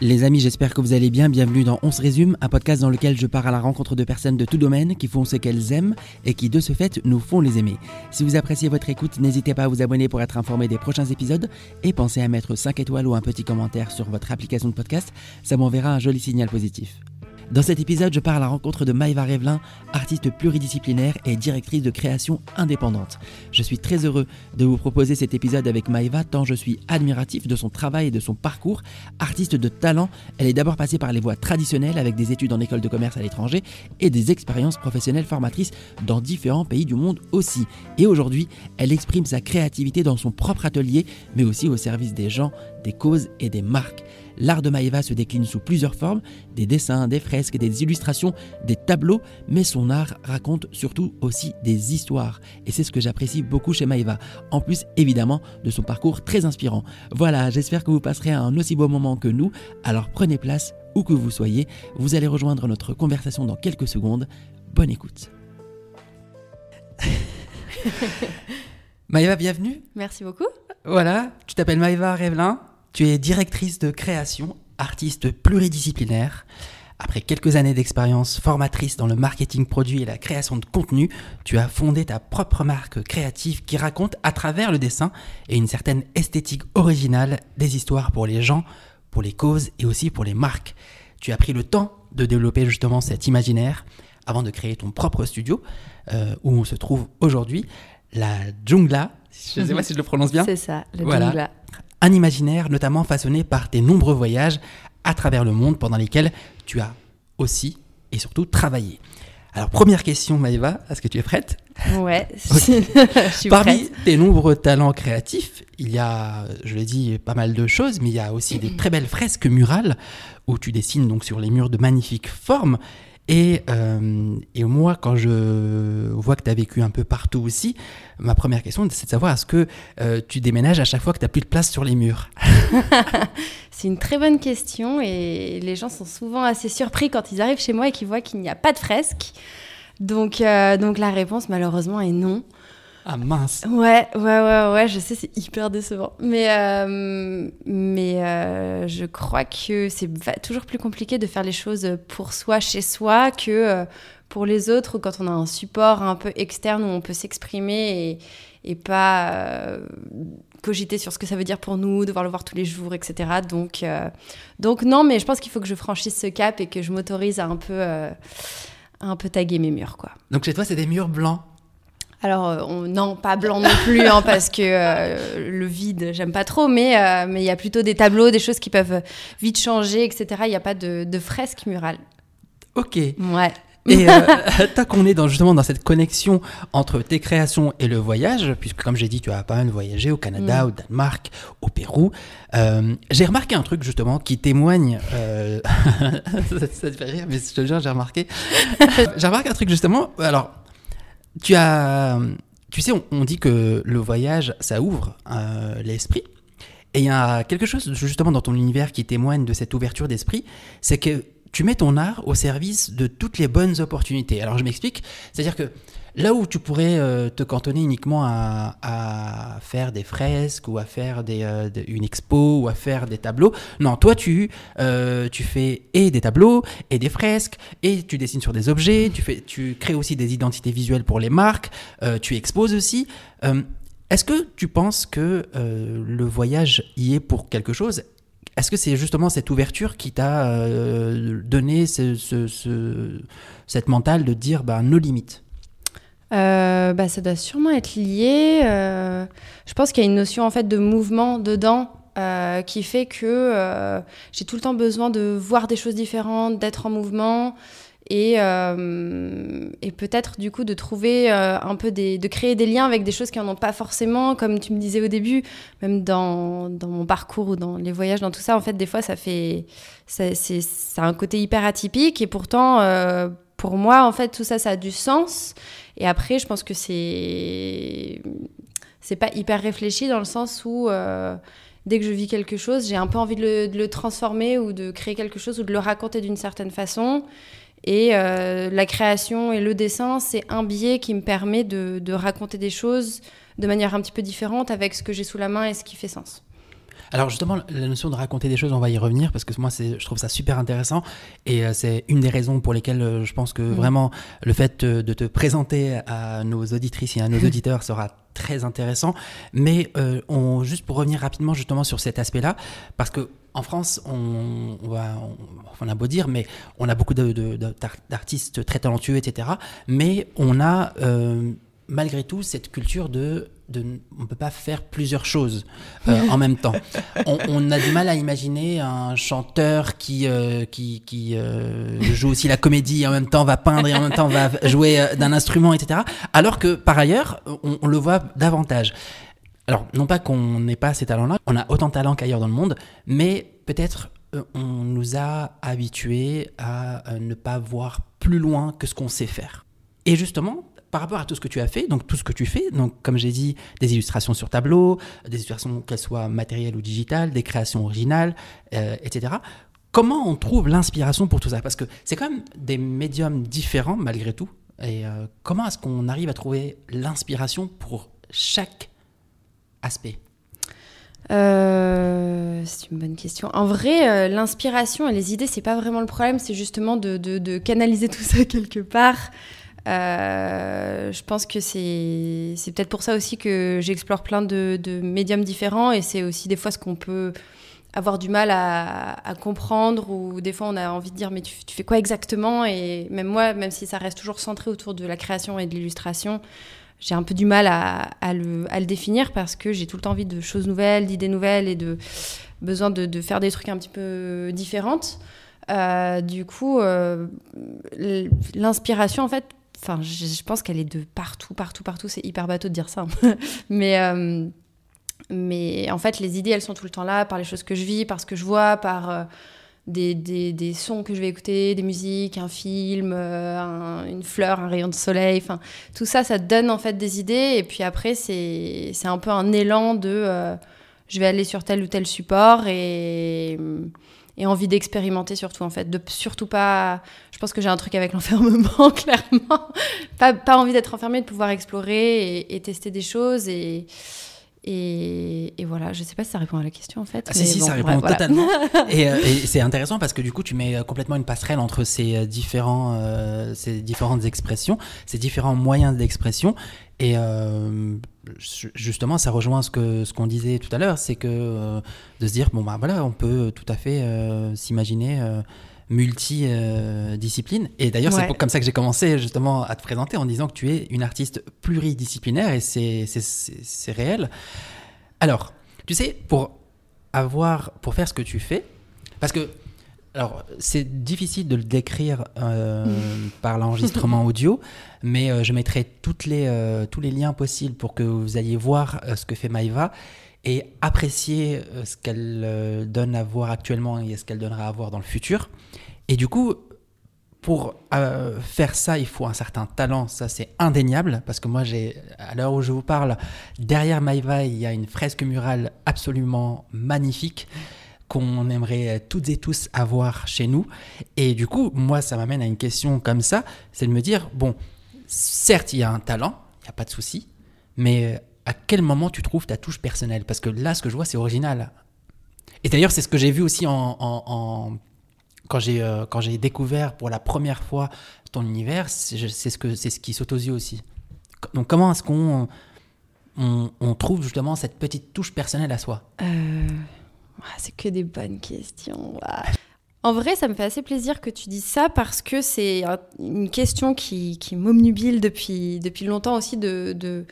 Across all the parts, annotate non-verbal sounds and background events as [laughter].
Les amis, j'espère que vous allez bien. Bienvenue dans On se résume, un podcast dans lequel je pars à la rencontre de personnes de tout domaine qui font ce qu'elles aiment et qui de ce fait nous font les aimer. Si vous appréciez votre écoute, n'hésitez pas à vous abonner pour être informé des prochains épisodes et pensez à mettre 5 étoiles ou un petit commentaire sur votre application de podcast, ça m'enverra un joli signal positif. Dans cet épisode, je pars à la rencontre de Maïva Revelin, artiste pluridisciplinaire et directrice de création indépendante. Je suis très heureux de vous proposer cet épisode avec Maïva tant je suis admiratif de son travail et de son parcours. Artiste de talent, elle est d'abord passée par les voies traditionnelles avec des études en école de commerce à l'étranger et des expériences professionnelles formatrices dans différents pays du monde aussi. Et aujourd'hui, elle exprime sa créativité dans son propre atelier, mais aussi au service des gens, des causes et des marques. L'art de Maïva se décline sous plusieurs formes, des dessins, des fresques, des illustrations, des tableaux, mais son art raconte surtout aussi des histoires. Et c'est ce que j'apprécie beaucoup chez Maïva, en plus évidemment de son parcours très inspirant. Voilà, j'espère que vous passerez un aussi beau moment que nous, alors prenez place où que vous soyez, vous allez rejoindre notre conversation dans quelques secondes. Bonne écoute. [laughs] Maïva, bienvenue. Merci beaucoup. Voilà, tu t'appelles Maïva Revelin, tu es directrice de création, artiste pluridisciplinaire. Après quelques années d'expérience formatrice dans le marketing produit et la création de contenu, tu as fondé ta propre marque créative qui raconte à travers le dessin et une certaine esthétique originale des histoires pour les gens, pour les causes et aussi pour les marques. Tu as pris le temps de développer justement cet imaginaire avant de créer ton propre studio euh, où on se trouve aujourd'hui, la Jungla. Je ne sais pas si je le prononce bien. C'est ça, la Voilà. Jungla. Un imaginaire notamment façonné par tes nombreux voyages à travers le monde pendant lesquels tu as aussi et surtout travaillé. Alors première question Maëva, est-ce que tu es prête? Ouais, [laughs] [laughs] je suis Parmi prête. tes nombreux talents créatifs, il y a, je l'ai dit, pas mal de choses, mais il y a aussi des [clears throat] très belles fresques murales où tu dessines donc sur les murs de magnifiques formes. Et, euh, et moi, quand je vois que tu as vécu un peu partout aussi, ma première question, c'est de savoir est-ce que euh, tu déménages à chaque fois que tu n'as plus de place sur les murs? [laughs] C'est une très bonne question et les gens sont souvent assez surpris quand ils arrivent chez moi et qu'ils voient qu'il n'y a pas de fresque. Donc, euh, donc la réponse malheureusement est non. Ah mince Ouais, ouais, ouais, ouais, je sais, c'est hyper décevant. Mais, euh, mais euh, je crois que c'est toujours plus compliqué de faire les choses pour soi, chez soi, que euh, pour les autres, quand on a un support un peu externe où on peut s'exprimer et, et pas euh, cogiter sur ce que ça veut dire pour nous, devoir le voir tous les jours, etc. Donc, euh, donc non, mais je pense qu'il faut que je franchisse ce cap et que je m'autorise à un peu, euh, un peu taguer mes murs, quoi. Donc chez toi, c'est des murs blancs Alors, euh, on- non, pas blanc non plus, hein, parce que euh, le vide, j'aime pas trop, mais euh, mais il y a plutôt des tableaux, des choses qui peuvent vite changer, etc. Il n'y a pas de, de fresque murale. Ok. Ouais. Et [laughs] euh, [laughs] tant qu'on est dans, justement dans cette connexion entre tes créations et le voyage, puisque comme j'ai dit, tu as pas mal voyagé au Canada, Mm. au Danemark, au Pérou, euh, j'ai remarqué un truc justement qui témoigne... euh, ça, [laughs] ça te fait rire, mais je te jure, j'ai remarqué. j'ai remarqué un truc justement. Alors, tu as... Tu sais, on, dit que le voyage, ça ouvre euh, l'esprit. Et il y a quelque chose justement dans ton univers qui témoigne de cette ouverture d'esprit, c'est que tu mets ton art au service de toutes les bonnes opportunités. Alors je m'explique, c'est-à-dire que là où tu pourrais euh, te cantonner uniquement à, faire des fresques ou à faire euh, une expo ou à faire des tableaux, non, toi tu, euh, tu fais et des tableaux et des fresques et tu dessines sur des objets, tu, crées aussi des identités visuelles pour les marques, tu exposes aussi. Est-ce que tu penses que le voyage y est pour quelque chose? Est-ce que c'est justement cette ouverture qui t'a donné ce- ce- cette mentale de dire bah, nos limites? Euh, bah, ça doit sûrement être lié. euh, je pense qu'il y a une notion en fait de mouvement dedans euh, qui fait que j'ai tout le temps besoin de voir des choses différentes, d'être en mouvement et, peut-être du coup de trouver un peu de créer des liens avec des choses qui en ont pas forcément, comme tu me disais au début, même dans, dans mon parcours ou dans les voyages, dans tout ça, en fait, des fois, ça fait, ça, c'est, a un côté hyper atypique et pourtant, pour moi, en fait, tout ça, ça a du sens. Et après, je pense que c'est, c'est pas hyper réfléchi dans le sens où euh, dès que je vis quelque chose, j'ai un peu envie de le, transformer ou de créer quelque chose ou de le raconter d'une certaine façon. Et euh, la création et le dessin, c'est un biais qui me permet de raconter des choses de manière un petit peu différente avec ce que j'ai sous la main et ce qui fait sens. Alors justement, la notion de raconter des choses, on va y revenir parce que moi, je trouve ça super intéressant et euh, c'est une des raisons pour lesquelles euh, je pense que mm. vraiment le fait de te présenter à nos auditrices et à nos [laughs] auditeurs sera très intéressant. Mais euh, on, juste pour revenir rapidement justement sur cet aspect-là, parce que en France, on, va, on, a beau dire, mais on a beaucoup d'artistes très talentueux, etc. Mais on a malgré tout cette culture de on ne peut pas faire plusieurs choses euh, en même temps. [laughs] On, a du mal à imaginer un chanteur qui, euh, qui, euh, joue aussi la comédie et en même temps va peindre et en même temps va jouer d'un instrument, etc. Alors que par ailleurs, on, le voit davantage. Alors, non pas qu'on n'ait pas ces talents-là, on a autant de talents qu'ailleurs dans le monde, mais peut-être on nous a habitués à ne pas voir plus loin que ce qu'on sait faire. Et justement, par rapport à tout ce que tu as fait, donc tout ce que tu fais, donc comme j'ai dit, des illustrations sur tableau, des illustrations qu'elles soient matérielles ou digitales, des créations originales, euh, etc. Comment on trouve l'inspiration pour tout ça? Parce que c'est quand même des médiums différents malgré tout. Et euh, comment est-ce qu'on arrive à trouver l'inspiration pour chaque aspect? Euh, c'est une bonne question. En vrai, l'inspiration et les idées, c'est pas vraiment le problème, c'est justement de, de, canaliser [laughs] tout ça quelque part. Euh, je pense que c'est peut-être pour ça aussi que j'explore plein de, médiums différents et c'est aussi des fois ce qu'on peut avoir du mal à, comprendre ou des fois on a envie de dire mais tu, fais quoi exactement? Et même moi même si ça reste toujours centré autour de la création et de l'illustration j'ai un peu du mal à, le, définir parce que j'ai tout le temps envie de choses nouvelles d'idées nouvelles et de besoin de, de, faire des trucs un petit peu différentes. Euh, du coup euh, l'inspiration en fait Enfin, je, pense qu'elle est de partout, partout, partout. C'est hyper bateau de dire ça. Hein. [laughs] mais, euh, mais en fait, les idées, elles sont tout le temps là, par les choses que je vis, par ce que je vois, par euh, des, sons que je vais écouter, des musiques, un film, euh, une fleur, un rayon de soleil. Enfin, tout ça, ça donne en fait des idées. Et puis après, c'est un peu un élan de je vais aller sur tel ou tel support et et envie d'expérimenter surtout en fait de surtout pas je pense que j'ai un truc avec [laughs] l'enfermement clairement pas, pas envie d'être enfermé de pouvoir explorer et, tester des choses et, et, et, voilà, je sais pas si ça répond à la question en fait. Ah, si, si, ça répond totalement. [laughs] et, euh, et c'est intéressant parce que du coup, tu mets euh, complètement une passerelle entre ces, euh, différents, ces différentes expressions, ces différents moyens d'expression. Et justement, ça rejoint ce que ce qu'on disait tout à l'heure, c'est que euh, de se dire bon bah voilà, on peut tout à fait euh, s'imaginer euh, multidiscipline. et d'ailleurs, c'est comme ça que j'ai commencé justement à te présenter en disant que tu es une artiste pluridisciplinaire et c'est c'est réel. Alors, tu sais, pour avoir pour faire ce que tu fais, parce que alors, c'est difficile de le décrire euh, [laughs] par l'enregistrement audio, mais euh, je mettrai toutes les, euh, tous les liens possibles pour que vous alliez voir ce que fait Maïva et apprécier ce qu'elle donne à voir actuellement et ce qu'elle donnera à voir dans le futur. Et du coup, pour faire ça, il faut un certain talent, ça c'est indéniable, parce que moi, j'ai, à l'heure où je vous parle, derrière Maïva, il y a une fresque murale absolument magnifique qu'on aimerait toutes et tous avoir chez nous. Et du coup, moi, ça m'amène à une question comme ça, c'est de me dire, bon, certes, il y a un talent, il n'y a pas de souci, mais à quel moment tu trouves ta touche personnelle? Parce que là, ce que je vois, c'est original. Et d'ailleurs, c'est ce que j'ai vu aussi en, quand j'ai euh, quand j'ai découvert pour la première fois ton univers, c'est ce que c'est ce qui saute aux yeux aussi. Donc, comment est-ce qu'on on, trouve justement cette petite touche personnelle à soi? Euh, c'est que des bonnes questions. En vrai, ça me fait assez plaisir que tu dises ça parce que c'est une question qui, m'omnubile depuis, depuis longtemps aussi de,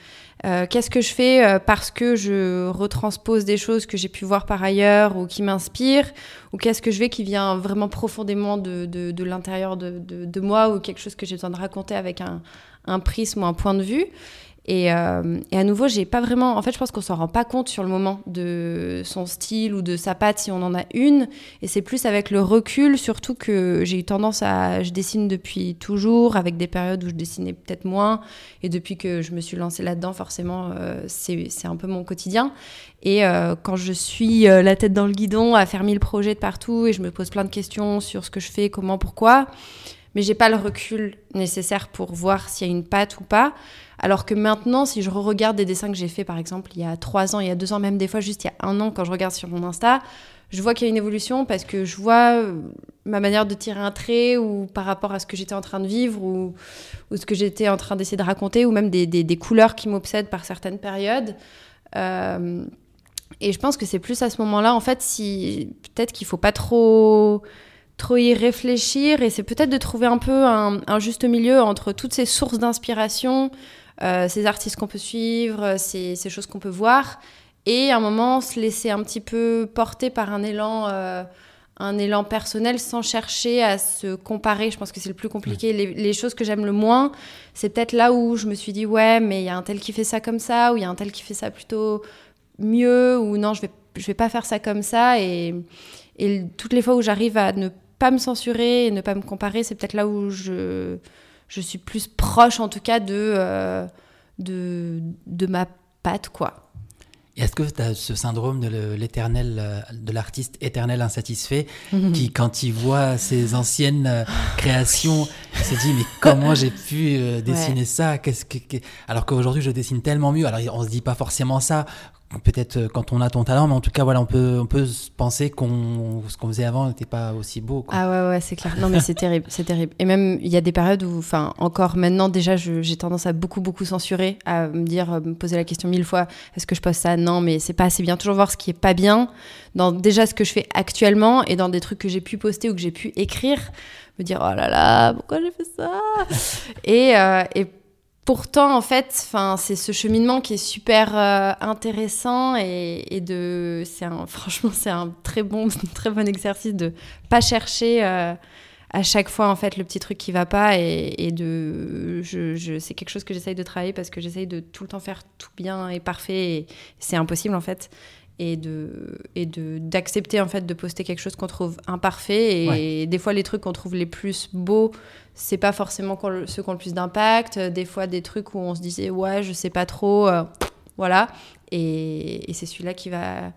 euh, qu'est-ce que je fais euh, parce que je retranspose des choses que j'ai pu voir par ailleurs ou qui m'inspirent ou qu'est-ce que je fais qui vient vraiment profondément de, de, l'intérieur de, de, moi ou quelque chose que j'ai besoin de raconter avec un, un prisme ou un point de vue. Et, euh, et, à nouveau, j'ai pas vraiment. En fait, je pense qu'on s'en rend pas compte sur le moment de son style ou de sa patte si on en a une. Et c'est plus avec le recul, surtout que j'ai eu tendance à. Je dessine depuis toujours, avec des périodes où je dessinais peut-être moins. Et depuis que je me suis lancée là-dedans, forcément, euh, c'est un peu mon quotidien. Et euh, quand je suis euh, la tête dans le guidon à faire mille projets de partout et je me pose plein de questions sur ce que je fais, comment, pourquoi mais j'ai pas le recul nécessaire pour voir s'il y a une patte ou pas. Alors que maintenant, si je regarde des dessins que j'ai fait, par exemple, il y a trois ans, il y a deux ans, même des fois juste il y a un an, quand je regarde sur mon Insta, je vois qu'il y a une évolution parce que je vois euh, ma manière de tirer un trait ou par rapport à ce que j'étais en train de vivre ou, ce que j'étais en train d'essayer de raconter ou même des couleurs qui m'obsèdent par certaines périodes. Euh, et je pense que c'est plus à ce moment-là, en fait, si peut-être qu'il faut pas trop trop y réfléchir et c'est peut-être de trouver un peu un, un, juste milieu entre toutes ces sources d'inspiration, euh, ces artistes qu'on peut suivre, ces, ces choses qu'on peut voir et à un moment se laisser un petit peu porter par un élan, euh, un élan personnel sans chercher à se comparer. Je pense que c'est le plus compliqué. Les, les, choses que j'aime le moins, c'est peut-être là où je me suis dit ouais, mais il y a un tel qui fait ça comme ça, ou il y a un tel qui fait ça plutôt mieux, ou non, je vais je vais pas faire ça comme ça. Et, et toutes les fois où j'arrive à ne pas me censurer et ne pas me comparer, c'est peut-être là où je je suis plus proche en tout cas de euh, de, de ma patte quoi. Est-ce que tu as ce syndrome de l'éternel, euh, de l'artiste éternel insatisfait, mmh. qui, quand il voit ses anciennes euh, créations, [laughs] se dit mais comment j'ai pu dessiner ouais. ça? Qu'est-ce que, alors qu'aujourd'hui je dessine tellement mieux. Alors on se dit pas forcément ça peut-être euh, quand on a ton talent, mais en tout cas, voilà, on peut, on peut penser qu'on ce qu'on faisait avant n'était pas aussi beau. Ah ouais, ouais, c'est clair. Non, mais c'est terrible, c'est terrible. Et même, il y a des périodes où, enfin, encore maintenant, déjà, j'ai tendance à beaucoup, beaucoup censurer, à me dire, me poser la question mille fois, est-ce que je poste ça? Non, mais c'est pas assez bien. Toujours voir ce qui est pas bien dans déjà ce que je fais actuellement et dans des trucs que j'ai pu poster ou que j'ai pu écrire. Me dire, oh là là, pourquoi j'ai fait ça? Et, euh, et pourtant, en fait, c'est ce cheminement qui est super euh, intéressant et, et de, c'est un, [laughs] franchement, c'est un très bon, [laughs] très bon exercice de pas chercher euh, à chaque fois en fait le petit truc qui va pas et, et de, je, je, c'est quelque chose que j'essaye de travailler parce que j'essaye de tout le temps faire tout bien et parfait et c'est impossible en fait et de et de d'accepter en fait de poster quelque chose qu'on trouve imparfait et, ouais. et des fois les trucs qu'on trouve les plus beaux c'est pas forcément ceux qui ont le plus d'impact. Des fois des trucs où on se disait ouais je sais pas trop euh, voilà. Et, et c'est celui-là qui va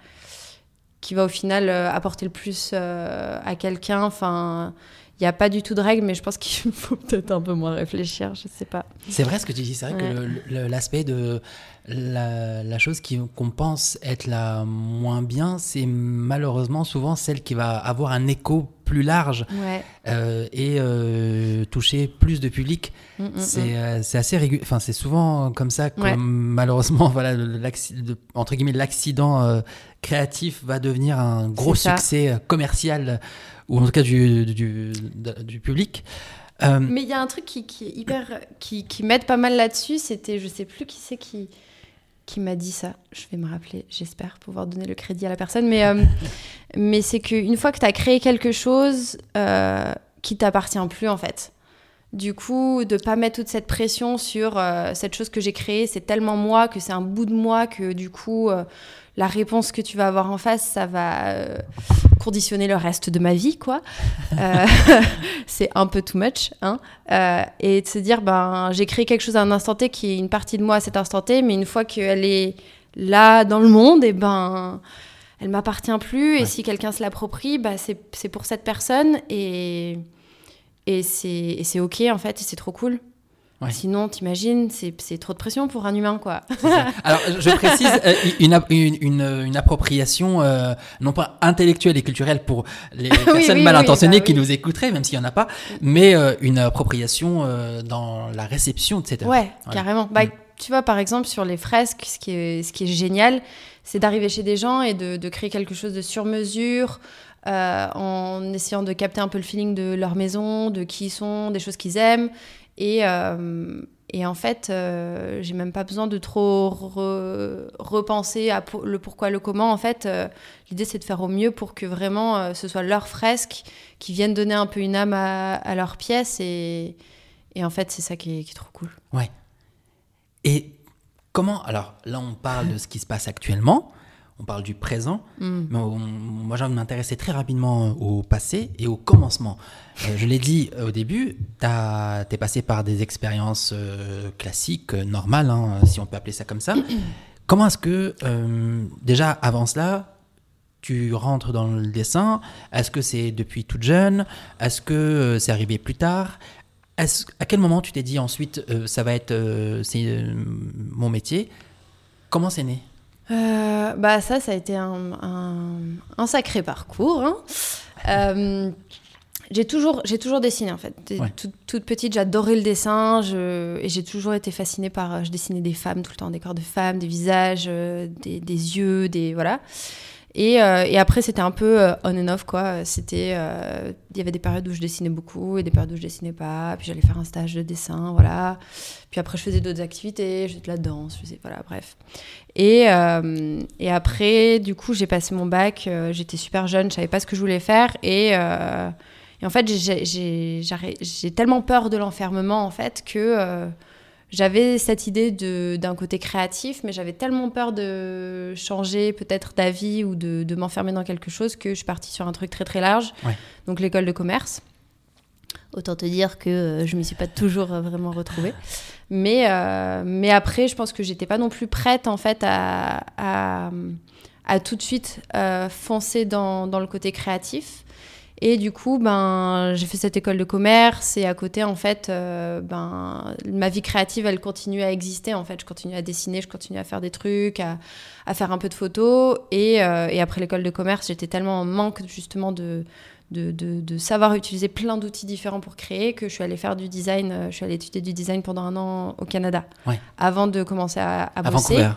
qui va au final euh, apporter le plus euh, à quelqu'un. Enfin il n'y a pas du tout de règles, mais je pense qu'il [laughs] faut peut-être un peu moins réfléchir, je sais pas. C'est vrai ce que tu dis, c'est vrai ouais. que l'aspect de la, la chose qu'on pense être la moins bien, c'est malheureusement souvent celle qui va avoir un écho plus large ouais. euh, et euh, toucher plus de public. Mm, mm, c'est euh, assez régulier. Enfin, c'est souvent comme ça que ouais. malheureusement, [laughs] voilà, entre guillemets, l'accident créatif va devenir un gros succès commercial ou en tout cas du, du, du public. Euh... Mais il y a un truc qui, qui est hyper, qui, qui m'aide pas mal là-dessus. C'était, je sais plus qui c'est qui, qui m'a dit ça. Je vais me rappeler, j'espère pouvoir donner le crédit à la personne. Mais, euh, [laughs] mais c'est qu'une fois que tu as créé quelque chose euh, qui t'appartient plus, en fait. Du coup, de pas mettre toute cette pression sur euh, cette chose que j'ai créée, c'est tellement moi que c'est un bout de moi que du coup, la réponse que tu vas avoir en face, ça va conditionner le reste de ma vie, quoi. Euh, [laughs] c'est un peu too much, hein. Euh, et de se dire, ben, j'ai créé quelque chose à un instant T qui est une partie de moi à cet instant T, mais une fois qu'elle est là dans le monde, et ben, elle m'appartient plus. Ouais. Et si quelqu'un se l'approprie, bah, c'est pour cette personne et et c'est ok en fait, et c'est trop cool. Ouais. Sinon, t'imagines, c'est trop de pression pour un humain, quoi. [laughs] Alors, je précise euh, une, une, une, une, appropriation euh, non pas intellectuelle et culturelle pour les [laughs] oui, personnes oui, mal intentionnées oui, bah, qui nous écouteraient, même s'il n'y en a pas, mais euh, une appropriation euh, dans la réception, etc. Ouais, voilà. carrément. Bah, mm. Tu vois, par exemple, sur les fresques, ce qui est, ce qui est génial, c'est d'arriver chez des gens et de, de, créer quelque chose de sur mesure. Euh, en essayant de capter un peu le feeling de leur maison, de qui ils sont, des choses qu'ils aiment, et, euh, et en fait, euh, j'ai même pas besoin de trop re repenser à le pourquoi, le comment. En fait, euh, l'idée c'est de faire au mieux pour que vraiment ce soit leur fresque qui viennent donner un peu une âme à, à leur pièce. Et, et en fait, c'est ça qui est, qui est, trop cool. Ouais. Et comment Alors là, on parle de ce qui se passe actuellement on parle du présent, mm. mais on, moi j'ai envie de m'intéresser très rapidement au passé et au commencement. Euh, je l'ai dit au début, tu es passé par des expériences euh, classiques, euh, normales, hein, si on peut appeler ça comme ça. [clears throat] Comment est-ce que, euh, déjà avant cela, tu rentres dans le dessin? Est-ce que c'est depuis toute jeune? Est-ce que euh, c'est arrivé plus tard? À quel moment tu t'es dit ensuite, euh, ça va être c'est mon métier? Comment c'est né? Bah ça, ça a été un, un, sacré parcours. Hein. J'ai toujours, j'ai toujours dessiné en fait. Toute, petite, j'adorais le dessin je, et j'ai toujours été fascinée par. Euh, je dessinais des femmes tout le temps, des corps de femmes, des visages, euh, des, des, yeux, des voilà. Et, euh, et après, c'était un peu on and off quoi. C'était, il y avait des périodes où je dessinais beaucoup et des périodes où je dessinais pas. Puis j'allais faire un stage de dessin, voilà. Puis après, je faisais d'autres activités, je faisais de la danse, je faisais voilà, bref. Et, et après, du coup, j'ai passé mon bac. J'étais super jeune, je savais pas ce que je voulais faire et en fait, j'ai tellement peur de l'enfermement, en fait, que euh, j'avais cette idée d'un côté créatif, mais j'avais tellement peur de changer peut-être d'avis ou de, de m'enfermer dans quelque chose que je suis partie sur un truc très très large. Donc l'école de commerce. Autant te dire que euh, je ne m'y suis pas toujours euh, vraiment retrouvée. [laughs] Mais, mais après, je pense que j'étais pas non plus prête en fait à, à, à tout de suite foncer dans, dans, le côté créatif. Et du coup, ben, j'ai fait cette école de commerce et à côté, en fait, euh, ben, ma vie créative, elle continue à exister. En fait, je continue à dessiner, je continue à faire des trucs, à, à faire un peu de photos. Et, euh, et après l'école de commerce, j'étais tellement en manque justement de, de, de, savoir utiliser plein d'outils différents pour créer que je suis allée faire du design. Euh, je suis allée étudier du design pendant un an au Canada avant de commencer à, à bosser.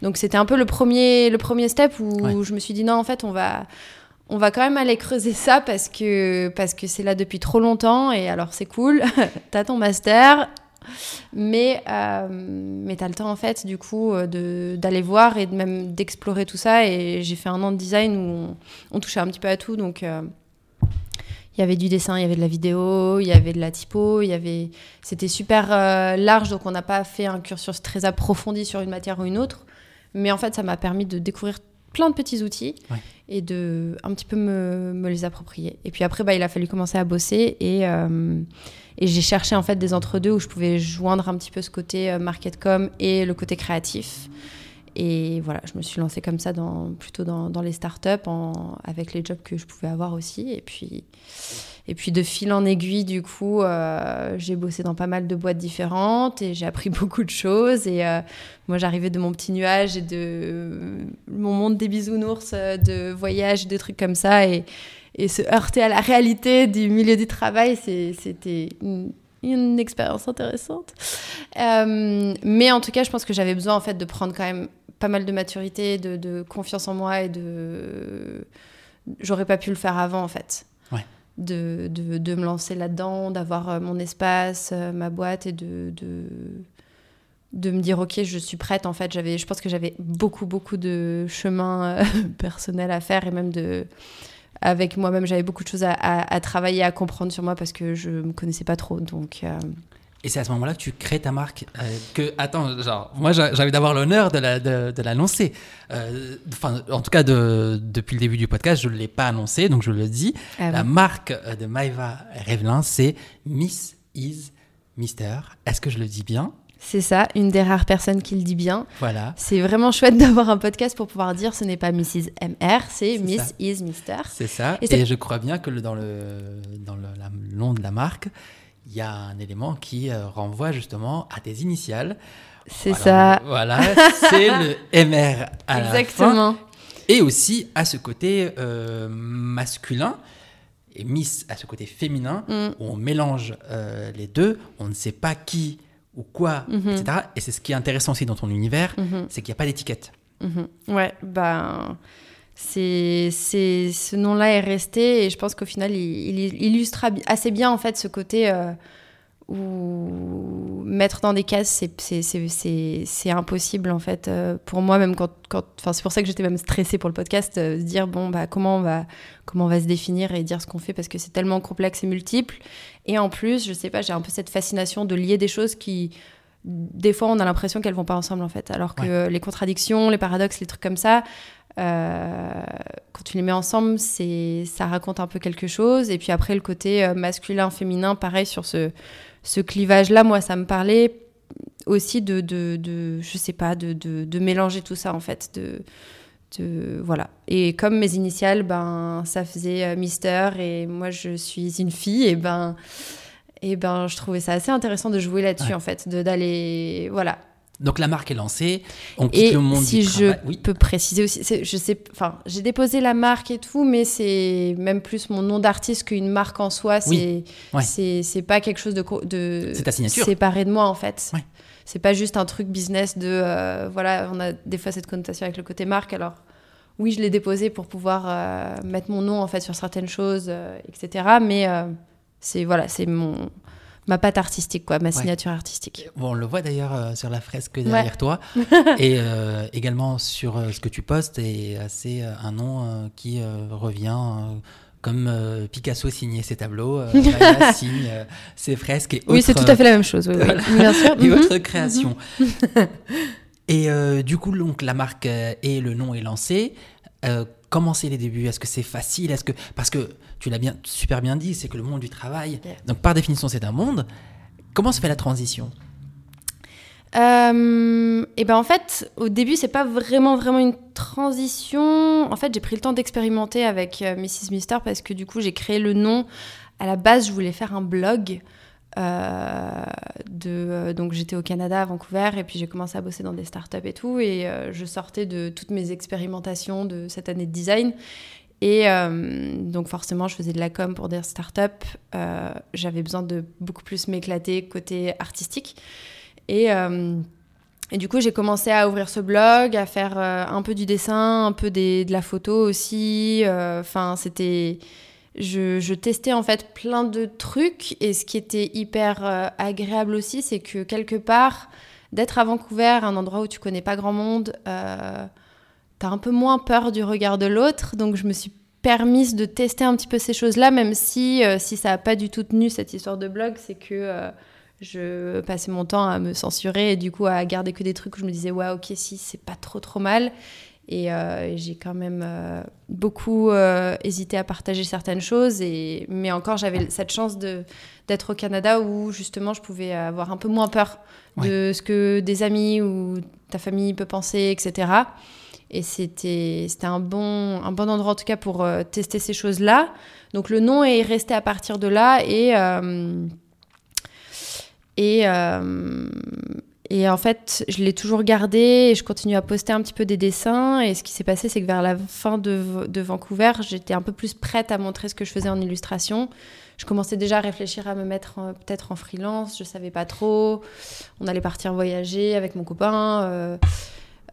Donc c'était un peu le premier, le premier step où je me suis dit non, en fait, on va on va quand même aller creuser ça parce que parce que c'est là depuis trop longtemps et alors c'est cool, [laughs] t'as ton master, mais euh, mais t'as le temps en fait du coup euh, d'aller voir et de même d'explorer tout ça. Et j'ai fait un an de design où on, touchait un petit peu à tout. Donc euh, il y avait du dessin, il y avait de la vidéo, il y avait de la typo, il y avait c'était super large. Donc on n'a pas fait un cursus très approfondi sur une matière ou une autre. Mais en fait ça m'a permis de découvrir plein de petits outils et de un petit peu me, me, les approprier. Et puis après, bah, il a fallu commencer à bosser et, euh, et j'ai cherché en fait des entre-deux où je pouvais joindre un petit peu ce côté euh, market com et le côté créatif. Et voilà, je me suis lancée comme ça dans, plutôt dans, dans les startups en, avec les jobs que je pouvais avoir aussi. Et puis, et puis de fil en aiguille, du coup, euh, j'ai bossé dans pas mal de boîtes différentes et j'ai appris [laughs] beaucoup de choses. Et euh, moi, j'arrivais de mon petit nuage et de mon monde des bisounours, euh, de voyages, de trucs comme ça. Et, se heurter à la réalité du milieu du travail, c'était une, une, expérience intéressante. mais en tout cas, je pense que j'avais besoin en fait de prendre quand même pas mal de maturité, de, de confiance en moi et de. J'aurais pas pu le faire avant en fait de, me lancer là-dedans, d'avoir euh, mon espace, euh, ma boîte et de, me dire ok je suis prête en fait. J'avais je pense que j'avais beaucoup beaucoup de chemin euh, [laughs] personnel à faire et même de avec moi-même j'avais beaucoup de choses à, à, travailler à comprendre sur moi parce que je me connaissais pas trop. Donc et c'est à ce moment-là que tu crées ta marque. Euh, que, attends, genre, moi j'avais d'avoir l'honneur de, la, de, l'annoncer. Euh, enfin, en tout cas, de, depuis le début du podcast, je ne l'ai pas annoncé, donc je le dis. Ah la marque euh, de Maïva Revelin, c'est Miss Is Mister. Est-ce que je le dis bien? C'est ça, une des rares personnes qui le dit bien. Voilà. C'est vraiment chouette d'avoir un podcast pour pouvoir dire ce n'est pas Mrs. MR, c'est Miss Is Mister. C'est ça. Et, je crois bien que le, dans, le, dans le nom de la marque, il y a un élément qui euh, renvoie justement à des initiales. C'est ça. Voilà, [laughs] c'est le MR à Exactement. la fin. Et aussi à ce côté euh, masculin et Miss à ce côté féminin mm. où on mélange euh, les deux, on ne sait pas qui ou quoi, mm-hmm. etc. Et c'est ce qui est intéressant aussi dans ton univers, mm-hmm. c'est qu'il n'y a pas d'étiquette. Mm-hmm. Ouais, ben c'est, ce nom-là est resté et je pense qu'au final, il, illustre assez bien en fait ce côté euh, où mettre dans des cases, c'est, impossible en fait euh, pour moi même quand, quand c'est pour ça que j'étais même stressée pour le podcast, euh, se dire bon bah comment on va comment on va se définir et dire ce qu'on fait parce que c'est tellement complexe et multiple. Et en plus je sais pas j'ai un peu cette fascination de lier des choses qui des fois on a l'impression qu'elles vont pas ensemble en fait alors que les contradictions les paradoxes les trucs comme ça euh, quand tu les mets ensemble, c'est ça raconte un peu quelque chose. Et puis après, le côté euh, masculin-féminin, pareil, sur ce, ce clivage-là, moi, ça me parlait aussi de, de, de je sais pas, de, de, de, mélanger tout ça, en fait, de, de, voilà. Et comme mes initiales, ben, ça faisait euh, Mister et moi je suis une fille, et ben, et ben, je trouvais ça assez intéressant de jouer là-dessus en fait, de d'aller, voilà, donc la marque est lancée, on quitte et le monde si du je. Oui. peux préciser aussi, je sais, enfin, j'ai déposé la marque et tout, mais c'est même plus mon nom d'artiste qu'une marque en soi. C'est, Oui, ouais. c'est, c'est pas quelque chose de, de C'est ta signature. séparé de moi en fait. Ouais. C'est pas juste un truc business de, euh, voilà, on a des fois cette connotation avec le côté marque. Alors oui, je l'ai déposé pour pouvoir euh, mettre mon nom en fait sur certaines choses, euh, etc. Mais c'est voilà, c'est mon ma patte artistique quoi, ma signature artistique. Bon, on le voit d'ailleurs euh, sur la fresque derrière Ouais. toi [laughs] et euh, également sur euh, ce que tu postes et c'est un nom qui revient comme Picasso signait ses tableaux, [laughs] Maya signe ses fresques et Oui, c'est autres, tout à fait la même chose. Oui, oui. Voilà. bien sûr. [laughs] et autres créations. et du coup, donc, la marque et le nom est lancé. Euh, comment c'est les débuts? Est-ce que c'est facile? Est-ce que parce que tu l'as bien super bien dit, c'est que le monde du travail. Yeah. Donc par définition, c'est un monde. Comment se fait la transition? Euh, et ben en fait, au début, c'est pas vraiment vraiment une transition. En fait, j'ai pris le temps d'expérimenter avec euh, Mrs Mister parce que du coup, j'ai créé le nom. À la base, je voulais faire un blog. Euh, de, euh, donc j'étais au Canada, à Vancouver, et puis j'ai commencé à bosser dans des startups et tout, et euh, je sortais de toutes mes expérimentations de cette année de design. Et donc forcément, je faisais de la com pour des startups. J'avais besoin de beaucoup plus m'éclater côté artistique. Et, et du coup, j'ai commencé à ouvrir ce blog, à faire un peu du dessin, un peu des- de la photo aussi. Enfin, c'était. Je, testais en fait plein de trucs. Et ce qui était hyper euh, agréable aussi, c'est que quelque part, d'être à Vancouver, un endroit où tu connais pas grand monde, euh, t'as un peu moins peur du regard de l'autre. Donc, je me suis permise de tester un petit peu ces choses-là, même si, euh, si ça n'a pas du tout tenu cette histoire de blog, c'est que. je passais mon temps à me censurer et du coup à garder que des trucs où je me disais ouais ok si c'est pas trop trop mal et euh, j'ai quand même euh, beaucoup euh, hésité à partager certaines choses et mais encore j'avais cette chance d'être au Canada où justement je pouvais avoir un peu moins peur de ce que des amis ou ta famille peut penser etc et c'était un bon un bon endroit en tout cas pour tester ces choses là donc le nom est resté à partir de là et et, et en fait, je l'ai toujours gardé et je continue à poster un petit peu des dessins. Et ce qui s'est passé, c'est que vers la fin de, Vancouver, j'étais un peu plus prête à montrer ce que je faisais en illustration. Je commençais déjà à réfléchir à me mettre peut-être en freelance. Je savais pas trop. On allait partir voyager avec mon copain. Euh,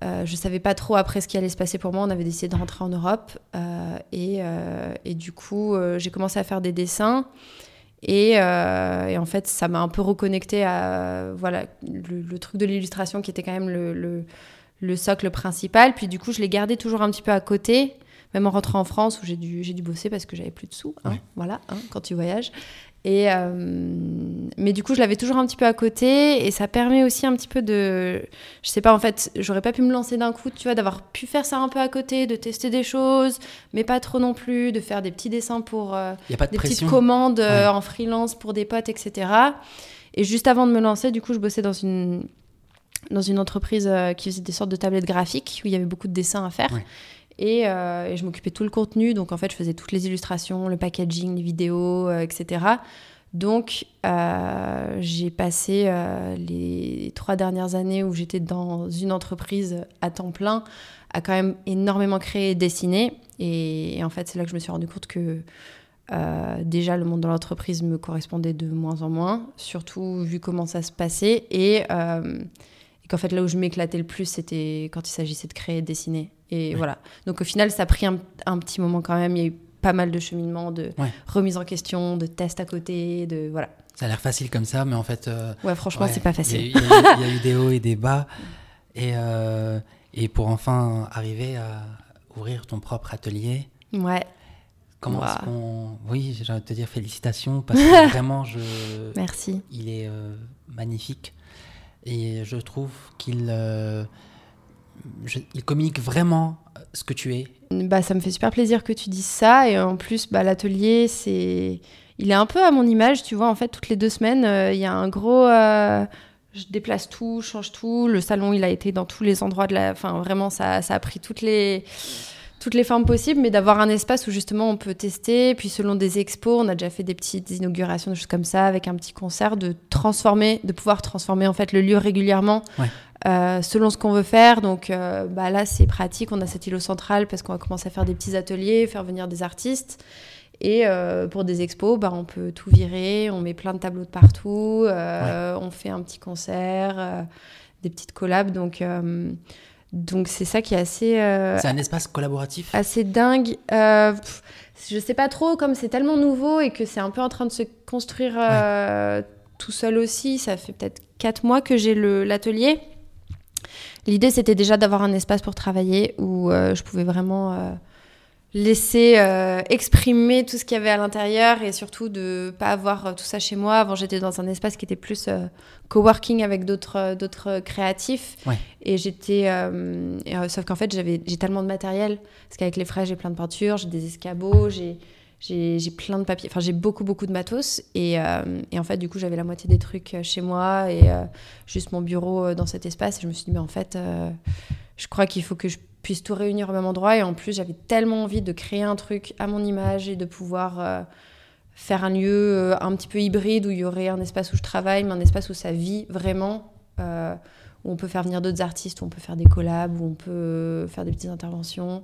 euh, je savais pas trop après ce qui allait se passer pour moi. On avait décidé de rentrer en Europe. Euh, et, euh, et du coup, euh, j'ai commencé à faire des dessins. Et, euh, et en fait, ça m'a un peu reconnecté à voilà, le, le truc de l'illustration qui était quand même le, le, le socle principal. Puis du coup, je l'ai gardé toujours un petit peu à côté, même en rentrant en France où j'ai dû, j'ai dû bosser parce que j'avais plus de sous. hein, Ouais. Voilà, hein, quand tu voyages. Et, euh, mais du coup, je l'avais toujours un petit peu à côté et ça permet aussi un petit peu de. Je sais pas, en fait, j'aurais pas pu me lancer d'un coup, tu vois, d'avoir pu faire ça un peu à côté, de tester des choses, mais pas trop non plus, de faire des petits dessins pour. euh, n'y a pas de des pression. petites commandes euh, Ouais. en freelance pour des potes, etc. Et juste avant de me lancer, du coup, je bossais dans une, dans une entreprise qui faisait des sortes de tablettes graphiques où il y avait beaucoup de dessins à faire. Ouais. Et, euh, et je m'occupais tout le contenu. Donc, en fait, je faisais toutes les illustrations, le packaging, les vidéos, euh, etc. Donc, euh, j'ai passé les trois dernières années où j'étais dans une entreprise à temps plein à quand même énormément créer et dessiner. Et, en fait, c'est là que je me suis rendu compte que déjà le monde de l'entreprise me correspondait de moins en moins, surtout vu comment ça se passait. Et, qu'en fait, là où je m'éclatais le plus, c'était quand il s'agissait de créer et de dessiner. Et Ouais. voilà. Donc au final, ça a pris un, un petit moment quand même. Il y a eu pas mal de cheminement, de Ouais. remise en question, de tests à côté, de voilà. Ça a l'air facile comme ça, mais en fait. euh, Ouais, franchement, ouais, c'est pas facile. il y a eu- il y a eu des hauts et des bas. [laughs] Et, euh, et pour enfin arriver à ouvrir ton propre atelier, Ouais, comment est-ce qu'on. Oui, j'ai envie de te dire félicitations parce que [laughs] vraiment, je. merci. Il est euh, magnifique. Et je trouve qu'il. Je- il communique vraiment euh, ce que tu es. Bah, ça me fait super plaisir que tu dises ça. Et en plus, bah, l'atelier, c'est. Il est un peu à mon image, tu vois. En fait, toutes les deux semaines, euh, il y a un gros. euh, je déplace tout, je change tout. Le salon, il a été dans tous les endroits de la. Enfin, vraiment, ça, ça a pris toutes les toutes les formes possibles, mais d'avoir un espace où justement on peut tester. Puis selon des expos, on a déjà fait des petites inaugurations, des choses comme ça, avec un petit concert, de transformer, de pouvoir transformer en fait le lieu régulièrement. Euh, selon ce qu'on veut faire. Donc euh, bah là, c'est pratique. On a cet îlot central parce qu'on va commencer à faire des petits ateliers, faire venir des artistes. Et euh, pour des expos, bah, on peut tout virer, on met plein de tableaux de partout, on fait un petit concert, des petites collabs. Donc, donc c'est ça qui est assez. c'est un espace collaboratif. Assez dingue. Je je sais pas trop, comme c'est tellement nouveau et que c'est un peu en train de se construire tout seul aussi. Ça fait peut-être quatre mois que j'ai l'atelier. L'idée, c'était déjà d'avoir un espace pour travailler où euh, je pouvais vraiment euh, laisser euh, exprimer tout ce qu'il y avait à l'intérieur et surtout de pas avoir tout ça chez moi. Avant, j'étais dans un espace qui était plus coworking avec d'autres d'autres créatifs. Et j'étais. sauf qu'en fait, j'avais j'ai tellement de matériel. Parce qu'avec les frais, j'ai plein de peintures, j'ai des escabeaux, j'ai j'ai plein de papiers, enfin j'ai beaucoup beaucoup de matos et, euh, et en fait du coup j'avais la moitié des trucs euh, chez moi et euh, juste mon bureau dans cet espace et je me suis dit mais en fait je crois qu'il faut que je puisse tout réunir au même endroit et en plus j'avais tellement envie de créer un truc à mon image et de pouvoir faire un lieu un petit peu hybride où il y aurait un espace où je travaille mais un espace où ça vit vraiment où on peut faire venir d'autres artistes où on peut faire des collabs où on peut faire des petites interventions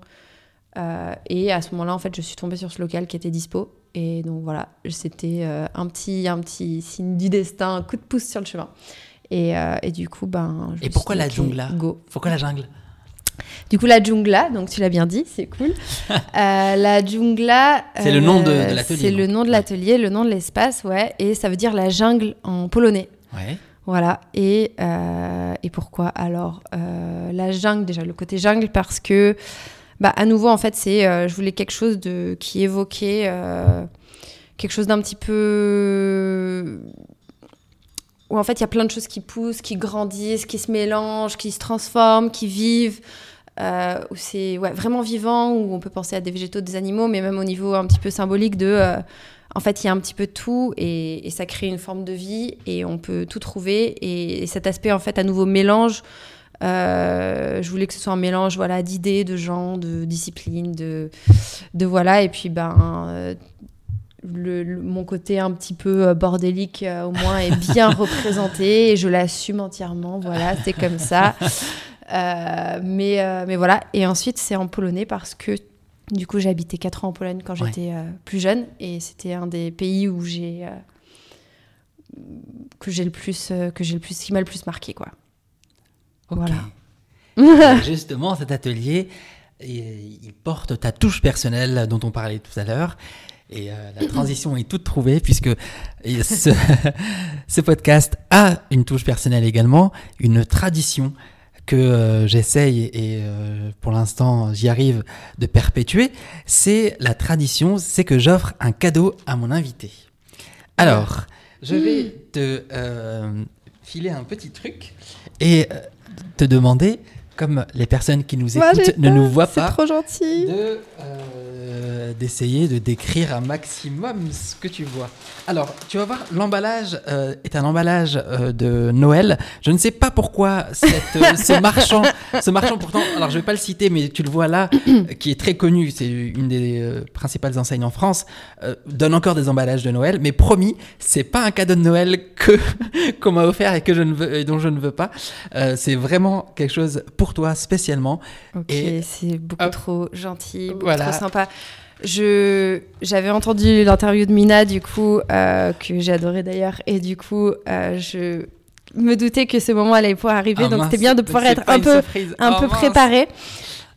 euh, et à ce moment-là, en fait, je suis tombée sur ce local qui était dispo. Et donc voilà, c'était euh, un, petit, un petit signe du destin, un coup de pouce sur le chemin. Et, euh, et du coup, ben. et pourquoi la jungle Go. Pourquoi la jungle? Du coup, la jungla, donc tu l'as bien dit, c'est cool. [laughs] la jungla. C'est le nom de, l'atelier. C'est le nom de l'atelier, le nom de l'espace, ouais. Et ça veut dire la jungle en polonais. Ouais. Voilà. Et, et pourquoi alors La jungle, déjà, le côté jungle, parce que bah, à nouveau, en fait, c'est, euh, je voulais quelque chose de, qui évoquait euh, quelque chose d'un petit peu. Où en fait, il y a plein de choses qui poussent, qui grandissent, qui se mélangent, qui se transforment, qui vivent. Euh, où c'est vraiment vivant, où on peut penser à des végétaux, des animaux, mais même au niveau un petit peu symbolique de. en fait, il y a un petit peu de tout et, ça crée une forme de vie et on peut tout trouver. Et, et cet aspect, en fait, à nouveau mélange euh, je voulais que ce soit un mélange d'idées, de gens, de disciplines, de, de voilà. Et puis, ben, euh, le, mon côté un petit peu euh, bordélique, au moins, est bien [laughs] représenté et je l'assume entièrement. Voilà, c'est comme ça. mais, mais voilà. Et ensuite, c'est en polonais parce que du coup, j'ai habité 4 ans en Pologne quand j'étais plus jeune et c'était un des pays où j'ai. que j'ai le plus que j'ai le plus qui m'a le plus marqué quoi voilà. [laughs] Justement, cet atelier, il porte ta touche personnelle dont on parlait tout à l'heure. Et euh, la transition est toute trouvée puisque ce, [laughs] ce, podcast a une touche personnelle également, une tradition que euh, j'essaye et euh, pour l'instant j'y arrive de perpétuer. C'est la tradition, c'est que j'offre un cadeau à mon invité. Alors, je vais te filer un petit truc et te demander, comme les personnes qui nous écoutent ne nous voient pas, trop gentil. De, euh, d'essayer de décrire un maximum ce que tu vois. Alors, tu vas voir, l'emballage euh, est un emballage euh, de Noël. Je ne sais pas pourquoi cette, ce [laughs] marchand, ce marchand pourtant, alors je vais pas le citer, mais tu le vois là, [clears throat] qui est très connu, c'est une des principales enseignes en France, donne encore des emballages de Noël. Mais promis, c'est pas un cadeau de Noël que [laughs] qu'on m'a offert et que je ne veux, et dont je ne veux pas. c'est vraiment quelque chose pour toi spécialement. Ok, c'est beaucoup trop gentil, beaucoup trop sympa. Je j'avais entendu l'interview de Mina du coup euh, que j'ai adoré d'ailleurs et du coup euh, je me doutais que ce moment allait pouvoir arriver ah, donc c'était bien de pouvoir être un peu un peu oh, préparé.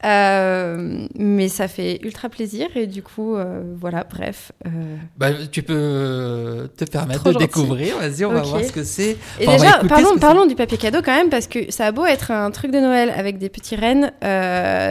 Euh, mais ça fait ultra plaisir et du coup, euh, voilà, bref. Euh. Bah, tu peux te permettre de découvrir. Vas-y, on va voir ce que c'est. Et déjà, parlons, parlons du papier cadeau quand même, parce que ça a beau être un truc de Noël avec des petits rennes,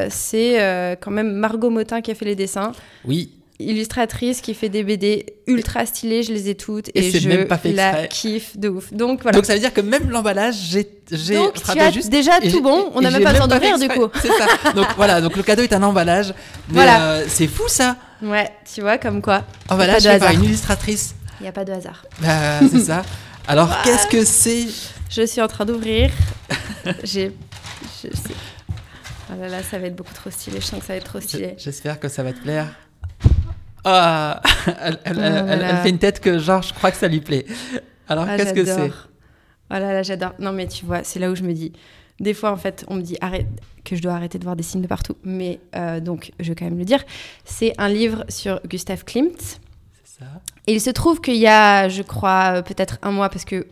c'est quand même Margot Motin qui a fait les dessins. Oui illustratrice qui fait des BD ultra stylées, je les ai toutes et, je même pas fait la kiffe de ouf. Donc voilà. Donc ça veut dire que même l'emballage, j'ai j'ai Donc tu as juste déjà tout bon, on n'a même pas besoin d'ouvrir du coup. C'est ça. Donc voilà, donc le cadeau est un emballage. voilà. Euh, c'est fou ça. Ouais, tu vois comme quoi. Emballage fait par une illustratrice. Il n'y a pas de hasard. Bah, c'est ça. Alors, qu'est-ce que c'est Je suis en train d'ouvrir. [laughs] J'ai. Je sais. Oh là là, ça va être beaucoup trop stylé. Je sens que ça va être trop stylé. J'espère que ça va te plaire. Ah, [laughs] elle, elle, elle, elle, Voilà. fait une tête que genre, je crois que ça lui plaît. Alors, Ah, qu'est-ce que c'est. Oh là j'adore. Non, mais tu vois, c'est là où je me dis. Des fois, en fait, on me dit arrête, que je dois arrêter de voir des signes de partout. Mais euh, donc, je vais quand même le dire. C'est un livre sur Gustav Klimt. C'est ça. Et il se trouve qu'il y a, je crois, euh, peut-être un mois, parce que,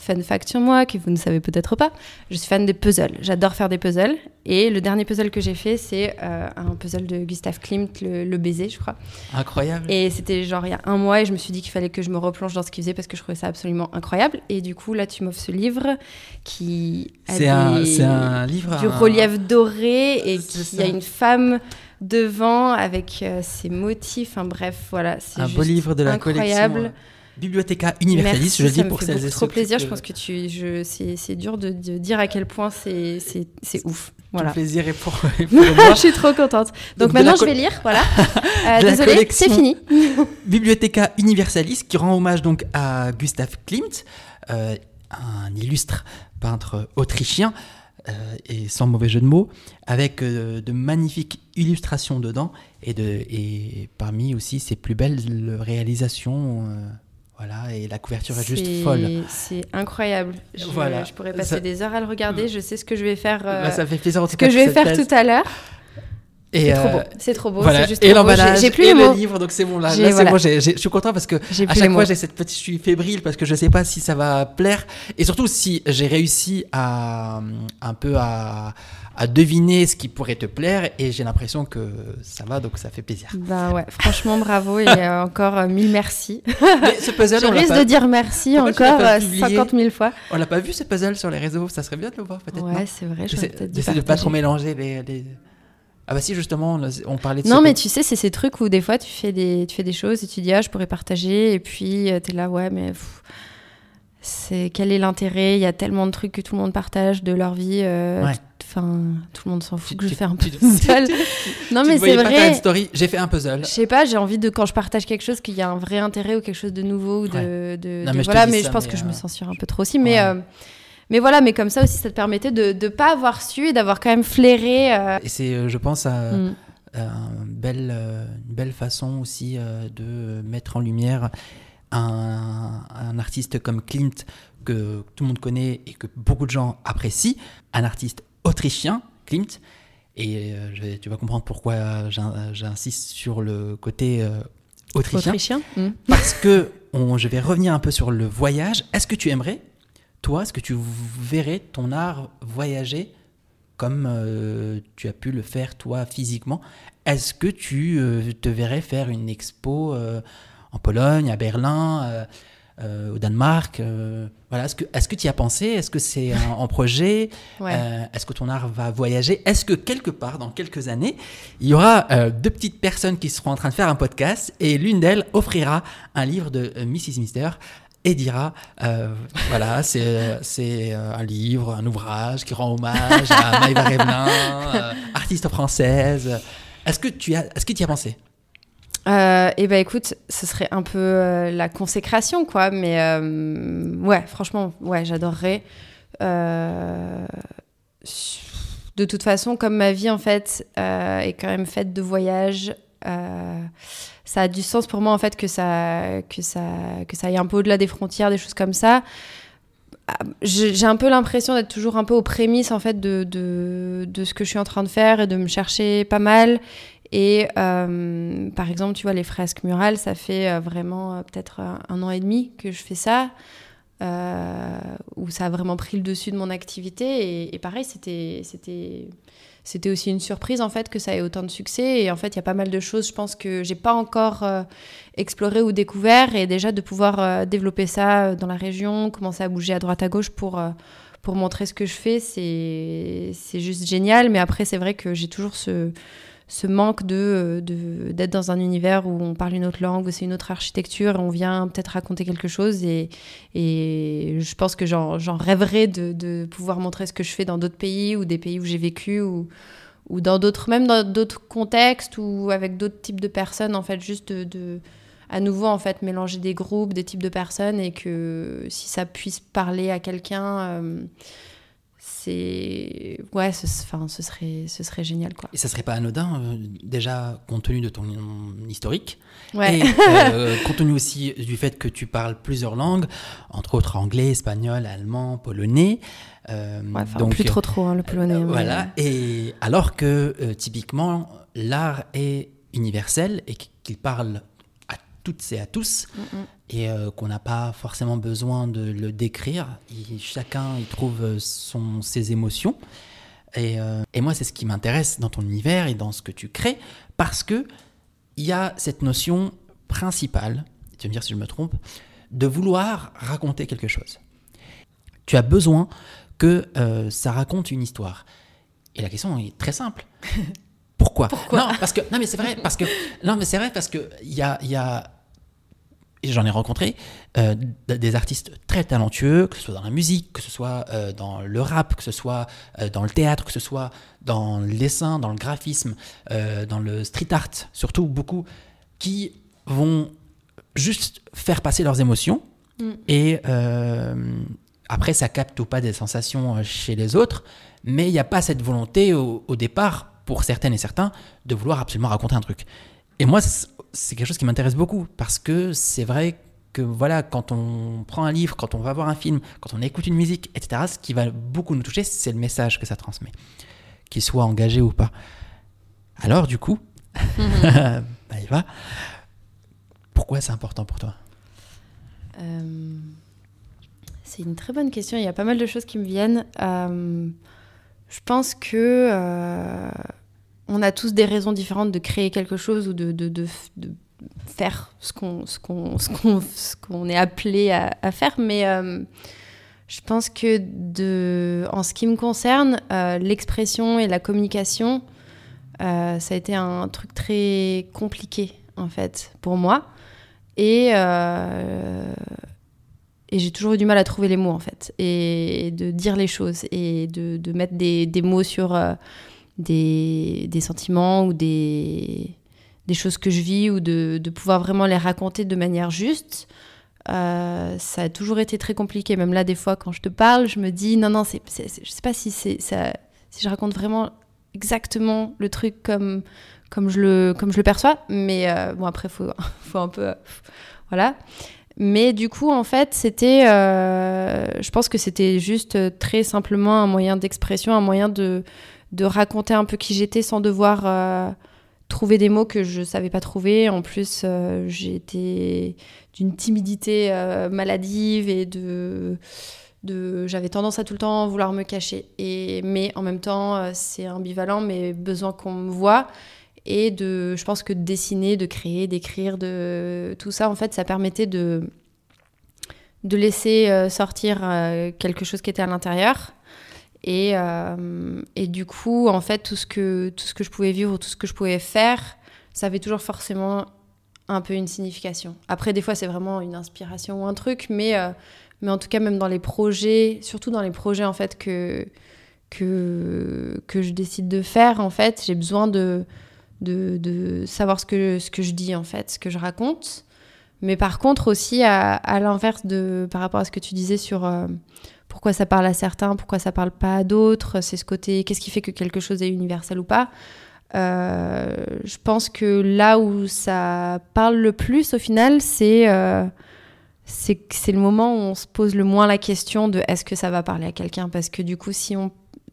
fun fact sur moi, que vous ne savez peut-être pas, je suis fan des puzzles. J'adore faire des puzzles. Et le dernier puzzle que j'ai fait, c'est euh, un puzzle de Gustav Klimt, le, le baiser, je crois. Incroyable. Et c'était genre il y a un mois, et je me suis dit qu'il fallait que je me replonge dans ce qu'il faisait parce que je trouvais ça absolument incroyable. Et du coup, là, tu m'offres ce livre qui a un, livre. du un- relief doré et qui a une femme devant avec euh, ses motifs. Enfin bref, voilà, c'est Un beau juste livre de la incroyable. collection. euh, Bibliothéca Universalis, Merci, je le dis pour celles et trop ceux plaisir. que- Je pense que tu, je, c'est, c'est dur de, de dire à quel point c'est, c'est, c'est ouf. Voilà. le plaisir est pour, est pour [laughs] moi. je suis trop contente. Donc maintenant, je vais lire. Voilà. [laughs] Euh, désolée, c'est fini. [laughs] Bibliothéca Universalis qui rend hommage donc à Gustav Klimt, euh, un illustre peintre autrichien, euh, et sans mauvais jeu de mots, avec euh, de magnifiques illustrations dedans et, de, et parmi aussi ses plus belles réalisations. Euh, voilà, et la couverture est juste folle. C'est incroyable. Je, Voilà. je pourrais passer Ça- des heures à le regarder. Je sais ce que je vais faire. euh, Bah, ça fait plaisir en tout ce cas que je vais faire thèse. tout à l'heure. Et, C'est trop euh, beau. C'est trop beau. Voilà, juste et l'emballage J'ai plus et les le mots. livre, donc c'est bon là. J'ai- là, c'est voilà. bon, j'ai- j'ai- je suis content parce que J'ai à plus les chaque mots. fois j'ai cette petite, je suis fébrile parce que je sais pas si ça va plaire et surtout si j'ai réussi à un peu à, à deviner ce qui pourrait te plaire et j'ai l'impression que ça va donc ça fait plaisir. Ben ouais, franchement, bravo et euh, [laughs] encore euh, mille merci. Mais ce puzzle, Je on risque pas, de dire merci Pourquoi encore pas euh, publié 50 000 fois. on l'a pas vu ce puzzle sur les réseaux, ça serait bien de le voir peut-être. Ouais, c'est vrai. J'essaie de pas trop mélanger les, les- Ah bah si justement, on parlait de Non, ce mais tu sais, c'est ces trucs où des fois tu fais des, tu fais des choses et tu dis ah je pourrais partager et puis euh, t'es là ouais mais c'est quel est l'intérêt? Il y a tellement de trucs que tout le monde partage de leur vie. euh, Ouais. Enfin, tout le monde s'en fout Tu- que je tu- fais un tu- seul. [laughs] Non tu mais c'est vrai. story, j'ai fait un puzzle. Je sais pas, j'ai envie de quand je partage quelque chose qu'il y a un vrai intérêt ou quelque chose de nouveau ou de, de- Non, de- mais voilà. Mais ça, je pense mais, que je me euh, censure un peu trop aussi. Mais ouais. Mais voilà, mais comme ça aussi, ça te permettait de ne pas avoir su et d'avoir quand même flairé. euh, Et c'est, euh, je pense, à, mm. belle, euh, une belle façon aussi de mettre en lumière un, un artiste comme Klimt que tout le monde connaît et que beaucoup de gens apprécient, un artiste autrichien, Klimt. Et euh, je tu vas comprendre pourquoi j'in- j'insiste sur le côté euh, autrichien. Autrichien. mm. Parce que on- je vais revenir un peu sur le voyage. Est-ce que tu aimerais, toi, est-ce que tu verrais ton art voyager comme euh, tu as pu le faire toi physiquement? Est-ce que tu euh, te verrais faire une expo euh, en Pologne, à Berlin, au Danemark Voilà, est-ce que tu y as pensé? Est-ce que c'est en, en projet? [laughs] Ouais. Est-ce que ton art va voyager? Est-ce que quelque part, dans quelques années, il y aura deux petites personnes qui seront en train de faire un podcast et l'une d'elles offrira un livre de Mrs. Mister et dira euh, voilà, c'est c'est euh, un livre, un ouvrage qui rend hommage à [laughs] Maëva Revelin, euh, artiste française. Est-ce que tu as, est-ce que tu y as pensé? Euh, et ben écoute, ce serait un peu euh, la consécration, quoi. Mais euh, ouais, franchement, ouais, j'adorerais. Euh, de toute façon, comme ma vie en fait euh, est quand même faite de voyages, euh, ça a du sens pour moi en fait que ça que ça que ça aille un peu au-delà des frontières, des choses comme ça. Ah, J'ai un peu l'impression d'être toujours un peu aux prémices en fait de, de, ce que je suis en train de faire et de me chercher pas mal. Et euh, par exemple, tu vois, les fresques murales, ça fait euh, vraiment euh, peut-être un an et demi que je fais ça, où ça a vraiment pris le dessus de mon activité. Et, et pareil, c'était, c'était, c'était aussi une surprise en fait que ça ait autant de succès. Et en fait, il y a pas mal de choses, je pense que j'ai pas encore euh, exploré ou découvert. Et déjà de pouvoir euh, développer ça euh, dans la région, commencer à bouger à droite à gauche pour pour montrer ce que je fais, c'est juste génial. Mais après, c'est vrai que j'ai toujours ce ce manque de de- d'être dans un univers où on parle une autre langue, où c'est une autre architecture, et on vient peut-être raconter quelque chose. Et, et je pense que j'en rêverais de, de pouvoir montrer ce que je fais dans d'autres pays ou des pays où j'ai vécu ou, ou dans d'autres, même dans d'autres contextes ou avec d'autres types de personnes, en fait, juste de, à nouveau en fait mélanger des groupes, des types de personnes et que si ça puisse parler à quelqu'un c'est ouais ce, enfin, ce serait ce serait génial quoi. Et ça serait pas anodin euh, déjà compte tenu de ton historique. Ouais. et [laughs] euh, compte tenu aussi du fait que tu parles plusieurs langues entre autres anglais espagnol allemand polonais euh, donc plus trop trop hein, le polonais voilà. Et alors que typiquement l'art est universel et qu'il parle toutes et à tous, et euh, qu'on n'a pas forcément besoin de le décrire. chacun y trouve euh, son, ses émotions. Et, euh, et moi, c'est ce qui m'intéresse dans ton univers et dans ce que tu crées, parce que il y a cette notion principale, tu vas me dire si je me trompe, de vouloir raconter quelque chose. Tu as besoin que ça raconte une histoire. Et la question est très simple. [laughs] Pourquoi, Pourquoi? Non, parce que non mais c'est vrai parce que non mais c'est vrai parce que il y a, y a j'en ai rencontré euh, des artistes très talentueux, que ce soit dans la musique, que ce soit euh, dans le rap, que ce soit euh, dans le théâtre, que ce soit dans le dessin, dans le graphisme, dans le street art, surtout beaucoup, qui vont juste faire passer leurs émotions mm. et après ça capte ou pas des sensations chez les autres, mais il n'y a pas cette volonté au, au départ pour certaines et certains de vouloir absolument raconter un truc. Et moi, c'est quelque chose qui m'intéresse beaucoup parce que c'est vrai que voilà, quand on prend un livre, quand on va voir un film, quand on écoute une musique, etc., ce qui va beaucoup nous toucher, c'est le message que ça transmet, qu'il soit engagé ou pas. Alors, du coup, [laughs] bah, il va. Pourquoi c'est important pour toi? Euh, C'est une très bonne question. Il y a pas mal de choses qui me viennent. Euh, je pense que euh, on a tous des raisons différentes de créer quelque chose ou de, de, faire ce qu'on qu'on est appelé à, faire. Mais euh, je pense que de, en ce qui me concerne, euh, l'expression et la communication, euh, ça a été un truc très compliqué en fait pour moi. Et, et j'ai toujours eu du mal à trouver les mots en fait, et, de dire les choses et de, de mettre des, des mots sur des, des sentiments ou des, des, choses que je vis ou de, de, pouvoir vraiment les raconter de manière juste. Euh, ça a toujours été très compliqué. Même là, des fois, quand je te parle, je me dis non, non, c'est, je sais pas si, c'est, ça, si je raconte vraiment exactement le truc comme, comme, je, le, comme je le perçois. Mais euh, bon, après, faut, [laughs] faut un peu. voilà. Mais du coup, en fait, c'était. Euh, je pense que c'était juste très simplement un moyen d'expression, un moyen de, de raconter un peu qui j'étais sans devoir euh, trouver des mots que je savais pas trouver. En plus, euh, j'étais d'une timidité euh, maladive et de, de j'avais tendance à tout le temps vouloir me cacher. Et mais en même temps, c'est ambivalent, mais besoin qu'on me voit. Et de, je pense que de dessiner, de créer, d'écrire, de tout ça, en fait, ça permettait de de laisser sortir quelque chose qui était à l'intérieur et, euh, et, du coup, en fait, tout ce, que, tout ce que je pouvais vivre, tout ce que je pouvais faire, ça avait toujours forcément un peu une signification. Après, des fois, c'est vraiment une inspiration ou un truc, mais, euh, mais en tout cas, même dans les projets, surtout dans les projets, en fait, que, que, que je décide de faire, en fait, j'ai besoin de, de, de, savoir ce que, ce que je dis, en fait, ce que je raconte. Mais par contre, aussi, à, à l'inverse de par rapport à ce que tu disais sur... Euh, pourquoi ça parle à certains, pourquoi ça parle pas à d'autres, c'est ce côté, qu'est-ce qui fait que quelque chose est universel ou pas. Euh, je pense que là où ça parle le plus au final, c'est euh, c'est le moment où on se pose le moins la question de est-ce que ça va parler à quelqu'un? Parce que du coup si on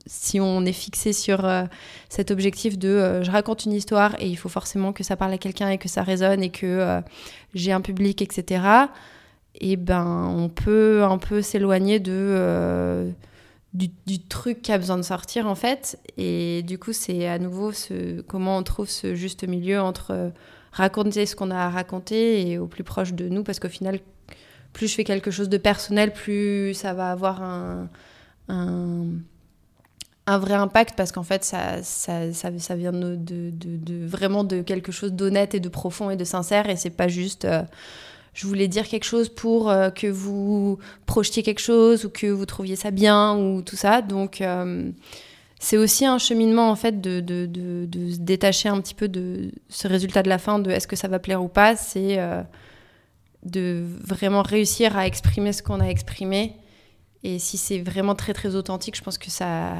si on est fixé sur euh, cet objectif de je raconte une histoire et il faut forcément que ça parle à quelqu'un et que ça résonne et que j'ai un public etc et ben on peut un peu s'éloigner de euh, du, truc qui a besoin de sortir en fait. Et du coup c'est à nouveau ce comment on trouve ce juste milieu entre euh, raconter ce qu'on a à raconter et au plus proche de nous. Parce qu'au final plus je fais quelque chose de personnel plus ça va avoir un, un, vrai impact. Parce qu'en fait ça, ça, ça, vient de, vraiment de quelque chose d'honnête et de profond et de sincère. Et c'est pas juste euh, je voulais dire quelque chose pour euh, que vous projetiez quelque chose ou que vous trouviez ça bien ou tout ça. Donc, euh, c'est aussi un cheminement en fait de, se détacher un petit peu de ce résultat de la fin, de est-ce que ça va plaire ou pas. C'est euh, de vraiment réussir à exprimer ce qu'on a exprimé. Et si c'est vraiment très très authentique, je pense que ça,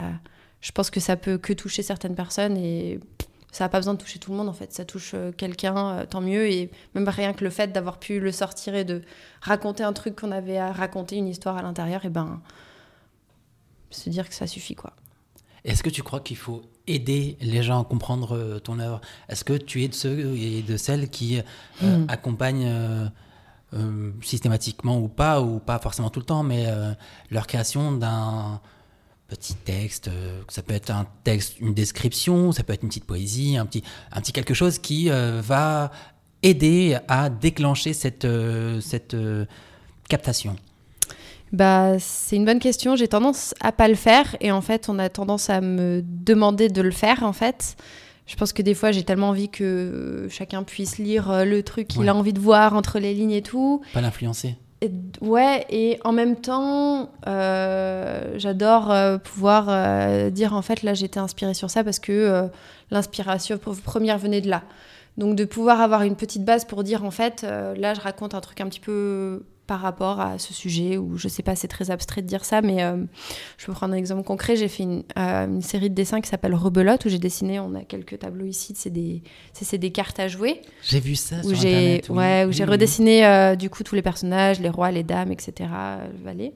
je pense que ça peut que toucher certaines personnes et ça n'a pas besoin de toucher tout le monde en fait. Ça touche euh, quelqu'un, euh, tant mieux. Et même rien que le fait d'avoir pu le sortir et de raconter un truc qu'on avait à raconter, une histoire à l'intérieur, et ben se dire que ça suffit quoi. Est-ce que tu crois qu'il faut aider les gens à comprendre euh, ton œuvre? Est-ce que tu es de ceux et de celles qui hmm. accompagnent systématiquement ou pas, ou pas forcément tout le temps, mais leur création d'un petit texte, euh, ça peut être un texte, une description, ça peut être une petite poésie, un petit, un petit quelque chose qui euh, va aider à déclencher cette, euh, cette captation bah, c'est une bonne question. J'ai tendance à pas le faire et en fait, on a tendance à me demander de le faire en fait. Je pense que des fois, j'ai tellement envie que chacun puisse lire le truc qu'il a envie de voir entre les lignes et tout. Pas l'influencer. Ouais, et en même temps, euh, j'adore euh, pouvoir euh, dire en fait là j'étais inspirée sur ça parce que l'inspiration première venait de là. Donc de pouvoir avoir une petite base pour dire en fait là je raconte un truc un petit peu par rapport à ce sujet, ou je sais pas, c'est très abstrait de dire ça, mais euh, je peux prendre un exemple concret. J'ai fait une, euh, série de dessins qui s'appelle Rebelote, où j'ai dessiné, on a quelques tableaux ici, c'est des, c'est, des cartes à jouer. J'ai vu ça où sur j'ai. Ouais, où j'ai redessiné euh, du coup tous les personnages, les rois, les dames, etc., le valet.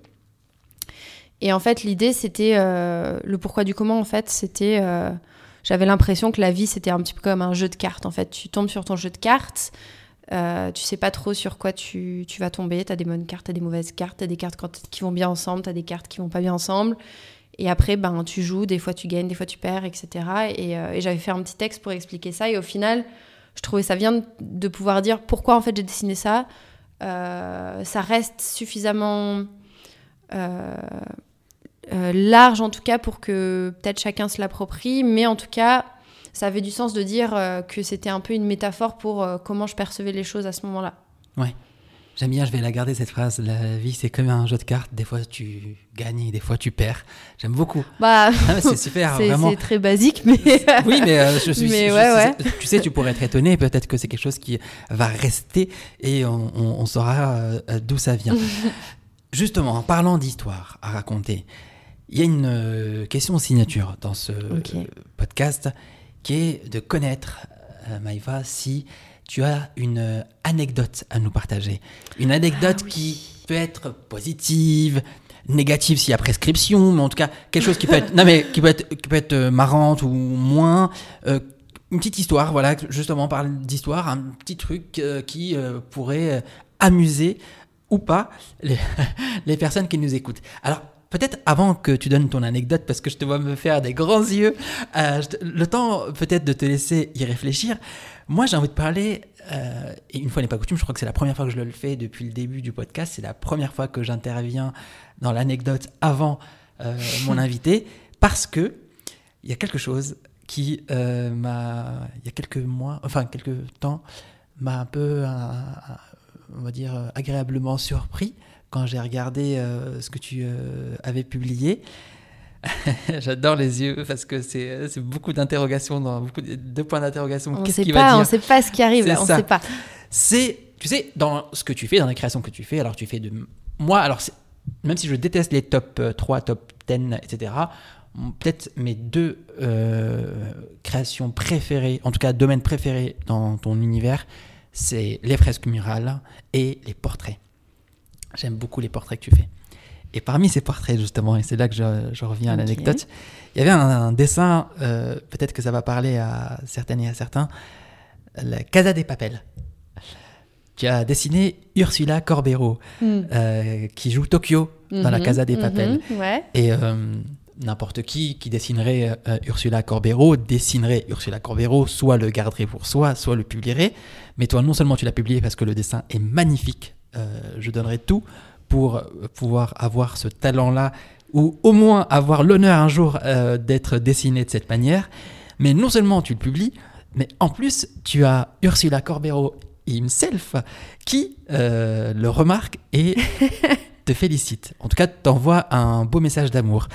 Et en fait, l'idée, c'était, le pourquoi du comment, en fait, c'était, j'avais l'impression que la vie, c'était un petit peu comme un jeu de cartes, en fait. Tu tombes sur ton jeu de cartes, euh, tu sais pas trop sur quoi tu, tu vas tomber. Tu as des bonnes cartes, tu as des mauvaises cartes, tu as des cartes qui vont bien ensemble, tu as des cartes qui vont pas bien ensemble. Et après, ben, tu joues, des fois tu gagnes, des fois tu perds, etc. Euh, et, j'avais fait un petit texte pour expliquer ça. Et au final, je trouvais ça bien de pouvoir dire pourquoi en fait j'ai dessiné ça. Euh, ça reste suffisamment large en tout cas pour que peut-être chacun se l'approprie. Mais en tout cas, ça avait du sens de dire euh, que c'était un peu une métaphore pour euh, comment je percevais les choses à ce moment-là. Ouais. J'aime bien, je vais la garder cette phrase. La vie, c'est comme un jeu de cartes. Des fois, tu gagnes, des fois, tu perds. J'aime beaucoup. Bah, ah, c'est super, [laughs] vraiment. C'est très basique, mais. [laughs] oui, mais euh, je [laughs] suis. Mais ouais, ouais. Tu sais, tu pourrais être étonné. Peut-être que c'est quelque chose qui va rester et on, saura d'où ça vient. Justement, en parlant d'histoire à raconter, il y a une question signature dans ce podcast qui est de connaître, euh, Maïva, si tu as une anecdote à nous partager. Une anecdote ah qui peut être positive, négative s'il y a prescription, mais en tout cas quelque chose qui peut être, [laughs] non mais qui peut être, qui peut être euh, marrante ou moins. Euh, une petite histoire, voilà, justement, on parle d'histoire, un petit truc qui pourrait amuser ou pas les, [laughs] les personnes qui nous écoutent. Alors, peut-être avant que tu donnes ton anecdote, parce que je te vois me faire des grands yeux, euh, le temps peut-être de te laisser y réfléchir. Moi, j'ai envie de parler, euh, et une fois n'est pas coutume, je crois que c'est la première fois que je le fais depuis le début du podcast, c'est la première fois que j'interviens dans l'anecdote avant euh, [laughs] mon invité, parce que il y a quelque chose qui m'a, il y a quelques mois, enfin quelques temps, m'a un peu, on va dire, agréablement surpris quand j'ai regardé euh, ce que tu euh, avais publié. [laughs] J'adore les yeux parce que c'est beaucoup d'interrogations, beaucoup de points d'interrogation. On ne sait pas, on sait pas ce qui arrive, on ne sait pas. C'est, tu sais, dans ce que tu fais, dans la création que tu fais, alors tu fais de moi, alors même si je déteste les top 3, euh, top 10, etc., peut-être mes deux créations préférées, en tout cas domaines préférés dans ton univers, c'est les fresques murales et les portraits. J'aime beaucoup les portraits que tu fais. Et parmi ces portraits, justement, et c'est là que je, reviens à l'anecdote, il y avait un, dessin, euh, peut-être que ça va parler à certaines et à certains, la Casa des Papels. Tu as dessiné Ursula Corbero, hmm. euh, qui joue Tokyo dans la mhm, Casa des mhm, Papels. Et euh, n'importe qui qui dessinerait Ursula Corbero dessinerait Ursula Corbero, soit le garderait pour soi, soit le publierait. Mais toi, non seulement tu l'as publié parce que le dessin est magnifique, je donnerai tout pour pouvoir avoir ce talent-là, ou au moins avoir l'honneur un jour euh, d'être dessiné de cette manière. Mais non seulement tu le publies, mais en plus tu as Ursula Corbero himself qui euh, le remarque et [laughs] te félicite. En tout cas, t'envoie un beau message d'amour.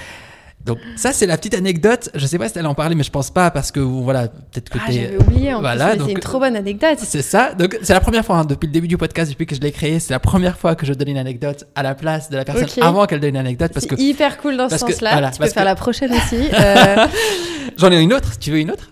Donc ça c'est la petite anecdote. Je sais pas si elle en parlait, mais je pense pas parce que voilà peut-être que Ah, t'es. j'avais oublié en Voilà, plus, donc- c'est une trop bonne anecdote. C'est ça. Donc c'est la première fois hein, depuis le début du podcast, depuis que je l'ai créé, c'est la première fois que je donne une anecdote à la place de la personne Ok. avant qu'elle donne une anecdote parce que hyper cool dans ce que- sens-là. voilà, tu peux parce faire que- la prochaine aussi. [laughs] Euh, j'en ai une autre. Tu veux une autre?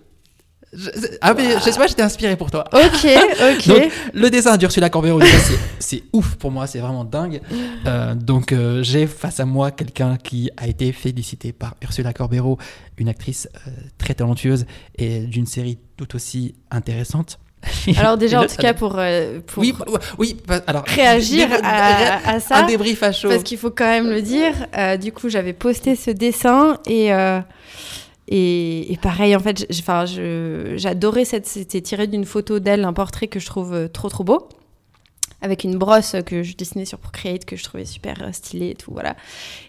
Je- Ah mais je sais pas, j'étais inspiré pour toi. ok, [laughs] ok. Donc, le dessin d'Ursula Corbero, déjà, c'est- ouf pour moi, c'est vraiment dingue. Euh, donc, euh, j'ai face à moi quelqu'un qui a été félicité par Ursula Corbero, une actrice euh, très talentueuse et d'une série tout aussi intéressante. [laughs] Alors déjà, en tout cas, pour, euh, pour oui, oui, oui, alors réagir à, à ça, un débrief à chaud. parce qu'il faut quand même le dire, euh, du coup, j'avais posté ce dessin et... euh, et, et pareil, en fait, j'adorais cette. C'était tiré d'une photo d'elle, un portrait que je trouve euh, trop trop beau, avec une brosse que je dessinais sur Procreate que je trouvais super euh, stylé et tout, voilà.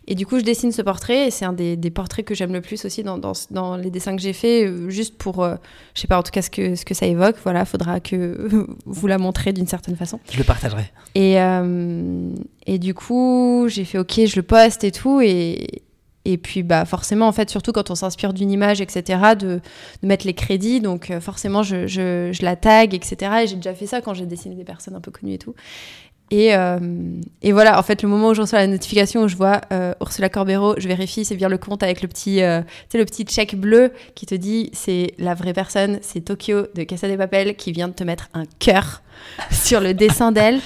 Et du coup, je dessine ce portrait et c'est un des, des portraits que j'aime le plus aussi dans, dans, dans les dessins que j'ai faits, euh, juste pour, euh, je sais pas, en tout cas ce que ce que ça évoque. Voilà, faudra que [laughs] vous la montrez d'une certaine façon. Je le partagerai. Et, euh, et du coup, j'ai fait OK, je le poste et tout. Et, et puis, bah, forcément, en fait, surtout quand on s'inspire d'une image, etc., de, mettre les crédits. Donc, euh, forcément, je, je, la tag, etc. Et j'ai déjà fait ça quand j'ai dessiné des personnes un peu connues et tout. Et, euh, et voilà, en fait, le moment où je reçois la notification, où je vois euh, Ursula Corbero, je vérifie, c'est bien le compte avec le petit, le petit check bleu qui te dit c'est la vraie personne, c'est Tokyo de Casa de Papel qui vient de te mettre un cœur [laughs] sur le dessin d'elle.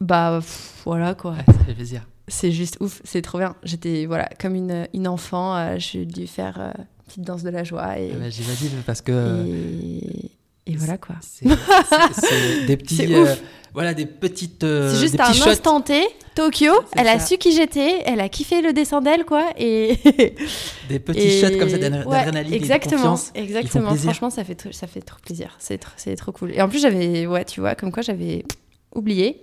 Bah voilà quoi. Ça fait plaisir. C'est juste ouf, c'est trop bien. J'étais voilà comme une, une enfant, euh, j'ai dû faire euh, une petite danse de la joie et, Eh ben, J'imagine parce que et, et voilà quoi. c'est [laughs] des petits, euh, voilà, des petites, euh, C'est juste des un shots. instant T, Tokyo, elle a su qui j'étais, elle a kiffé le dessin d'elle quoi et [laughs] des petits et- shots comme ça d'adr- ouais, d'adrénaline et de exactement, confiance. exactement. Franchement, ça fait ça fait trop plaisir. C'est tr- c'est trop cool. Et en plus, j'avais ouais, tu vois, comme quoi j'avais oublié.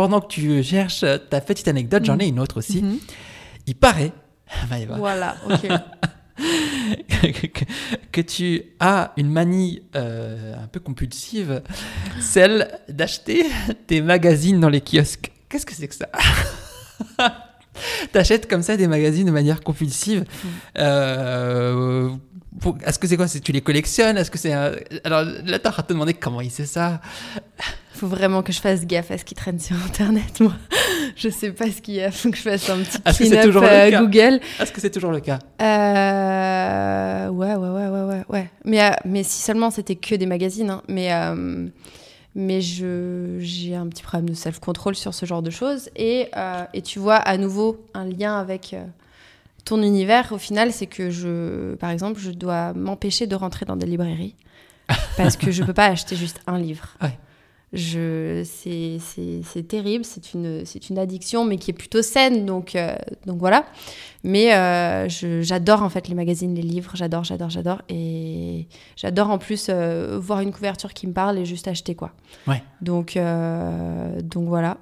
Pendant que tu cherches ta petite anecdote, j'en ai une autre aussi. Mhm. Il paraît, [laughs] Maëva, Voilà, ok. que, [laughs] que tu as une manie euh, un peu compulsive, celle d'acheter des magazines dans les kiosques. Qu'est-ce que c'est que ça? [laughs] T'achètes comme ça des magazines de manière compulsive. Euh, pour- Est-ce que c'est quoi? Tu les collectionnes? Est-ce que c'est un... alors là t'as à te demander comment il sait ça Faut vraiment que je fasse gaffe à ce qui traîne sur Internet, moi. Je sais pas ce qu'il y a. Faut que je fasse un petit Est-ce que c'est clean-up euh, Google. Est-ce que c'est toujours le cas? Euh, ouais, ouais, ouais, ouais, ouais, ouais. Mais, euh, mais si seulement c'était que des magazines. hein. Mais, euh, mais je, j'ai un petit problème de self-control sur ce genre de choses. Et, euh, et tu vois, à nouveau, un lien avec ton univers, au final, c'est que je, par exemple, je dois m'empêcher de rentrer dans des librairies. [laughs] Parce que je peux pas acheter juste un livre. Ouais. Je, c'est, c'est, c'est terrible, c'est une, c'est une addiction, mais qui est plutôt saine, donc, euh, donc voilà. Mais euh, je- j'adore en fait les magazines, les livres, j'adore, j'adore, j'adore. Et j'adore en plus euh, voir une couverture qui me parle et juste acheter quoi. Ouais. Donc, donc voilà.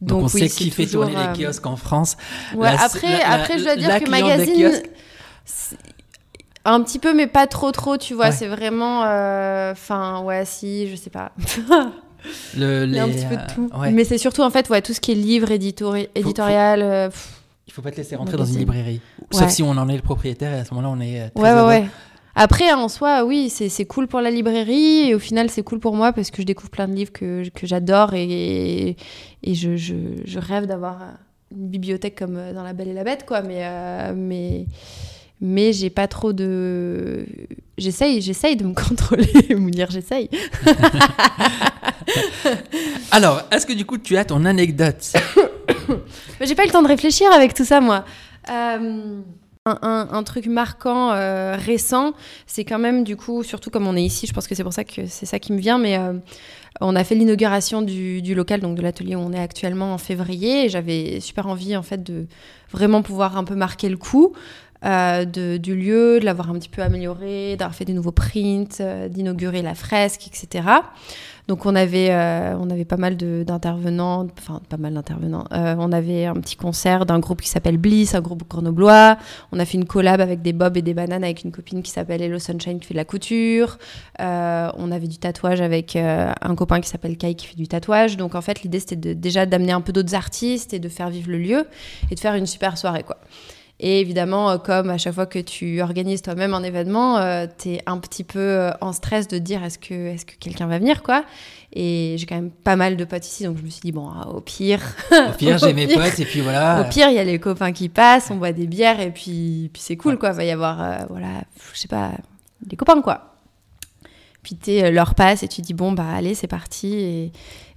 Donc, on oui, sait qui fait tourner euh, les kiosques en France. Ouais, La- après, la- après, je dois dire que magazine. Un petit peu, mais pas trop, trop, tu vois. Ouais. C'est vraiment. euh, Enfin, ouais, si, je sais pas. [laughs] Le, a un les, petit peu de euh, tout. ouais. Mais c'est surtout, en fait, ouais, tout ce qui est livre, éditori- éditorial. euh, pff, Il faut pas te laisser rentrer dans une librairie. Sauf si on en est le propriétaire et à ce moment-là, on est euh, très Ouais, ouais, ouais. Après, hein, en soi, oui, c'est c'est cool pour la librairie et au final, c'est cool pour moi parce que je découvre plein de livres que, que j'adore et, et je, je, je rêve d'avoir une bibliothèque comme euh, dans La Belle et la Bête, quoi. Mais, euh, mais, mais j'ai pas trop de. J'essaye, j'essaye de me [laughs] contrôler, [laughs] Mounir, j'essaye. [laughs] Alors, est-ce que du coup, tu as ton anecdote? [coughs] J'ai pas eu le temps de réfléchir avec tout ça, moi. Euh, un, un- truc marquant euh, récent, c'est quand même du coup, surtout comme on est ici, je pense que c'est pour ça que c'est ça qui me vient, mais euh, on a fait l'inauguration du, local, donc de l'atelier où on est actuellement en février, et j'avais super envie en fait de vraiment pouvoir un peu marquer le coup. euh, du lieu, de l'avoir un petit peu amélioré, d'avoir fait des nouveaux prints, d'inaugurer la fresque, etc. Donc on avait, euh, on avait pas mal d'intervenants, enfin pas mal d'intervenants. Euh, on avait un petit concert d'un groupe qui s'appelle Bliss, un groupe grenoblois. On a fait une collab avec des bobs et des bananes avec une copine qui s'appelle Hello Sunshine qui fait de la couture. Euh, on avait du tatouage avec un copain qui s'appelle Kai qui fait du tatouage. Donc en fait l'idée c'était déjà d'amener un peu d'autres artistes et de faire vivre le lieu et de faire une super soirée quoi. Et évidemment, comme à chaque fois que tu organises toi-même un événement, tu es un petit peu en stress de dire est-ce que, est que quelqu'un va venir, quoi? Et j'ai quand même pas mal de potes ici, donc je me suis dit, bon, ah, au pire. Au pire, [laughs] j'ai mes potes, et puis voilà. Au pire, il y a les copains qui passent, on boit des bières, et puis, puis c'est cool, quoi. Il va y avoir, voilà, je sais pas, des copains, quoi. Puis tu leur passe et tu dis, bon, bah allez, c'est parti. Et,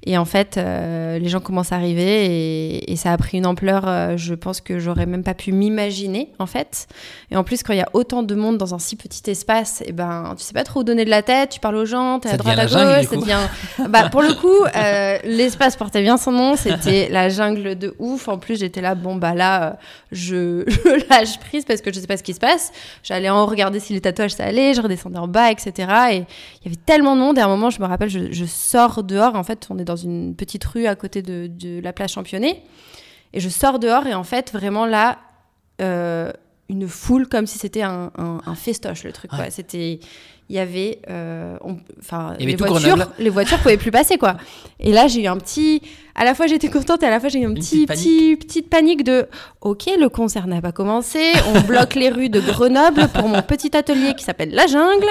et en fait, euh, les gens commencent à arriver et, ça a pris une ampleur, euh, je pense que j'aurais même pas pu m'imaginer, en fait. Et en plus, quand il y a autant de monde dans un si petit espace, et eh ben, tu sais pas trop où donner de la tête, tu parles aux gens, tu es à droite à gauche, ça devient... bah, pour le coup, euh, l'espace portait bien son nom, c'était [laughs] la jungle de ouf. En plus, j'étais là, bon, bah là, je, [laughs] je, lâche prise parce que je sais pas ce qui se passe. J'allais en regarder si les tatouages ça allait, je redescendais en bas, etc. Et il y avait tellement de monde. Et à un moment, je me rappelle, je, je sors dehors, en fait, on est dans dans une petite rue à côté de, la plage Championnet. Et je sors dehors et en fait, vraiment là, euh, une foule comme si c'était un, festoche, le truc. C'était il y avait, euh, enfin, les voitures, les voitures pouvaient plus passer quoi. Et là, j'ai eu un petit, à la fois j'étais contente et à la fois j'ai eu un petit, petit, petite panique de, ok, le concert n'a pas commencé, on bloque les rues de Grenoble pour mon petit atelier qui s'appelle La Jungle.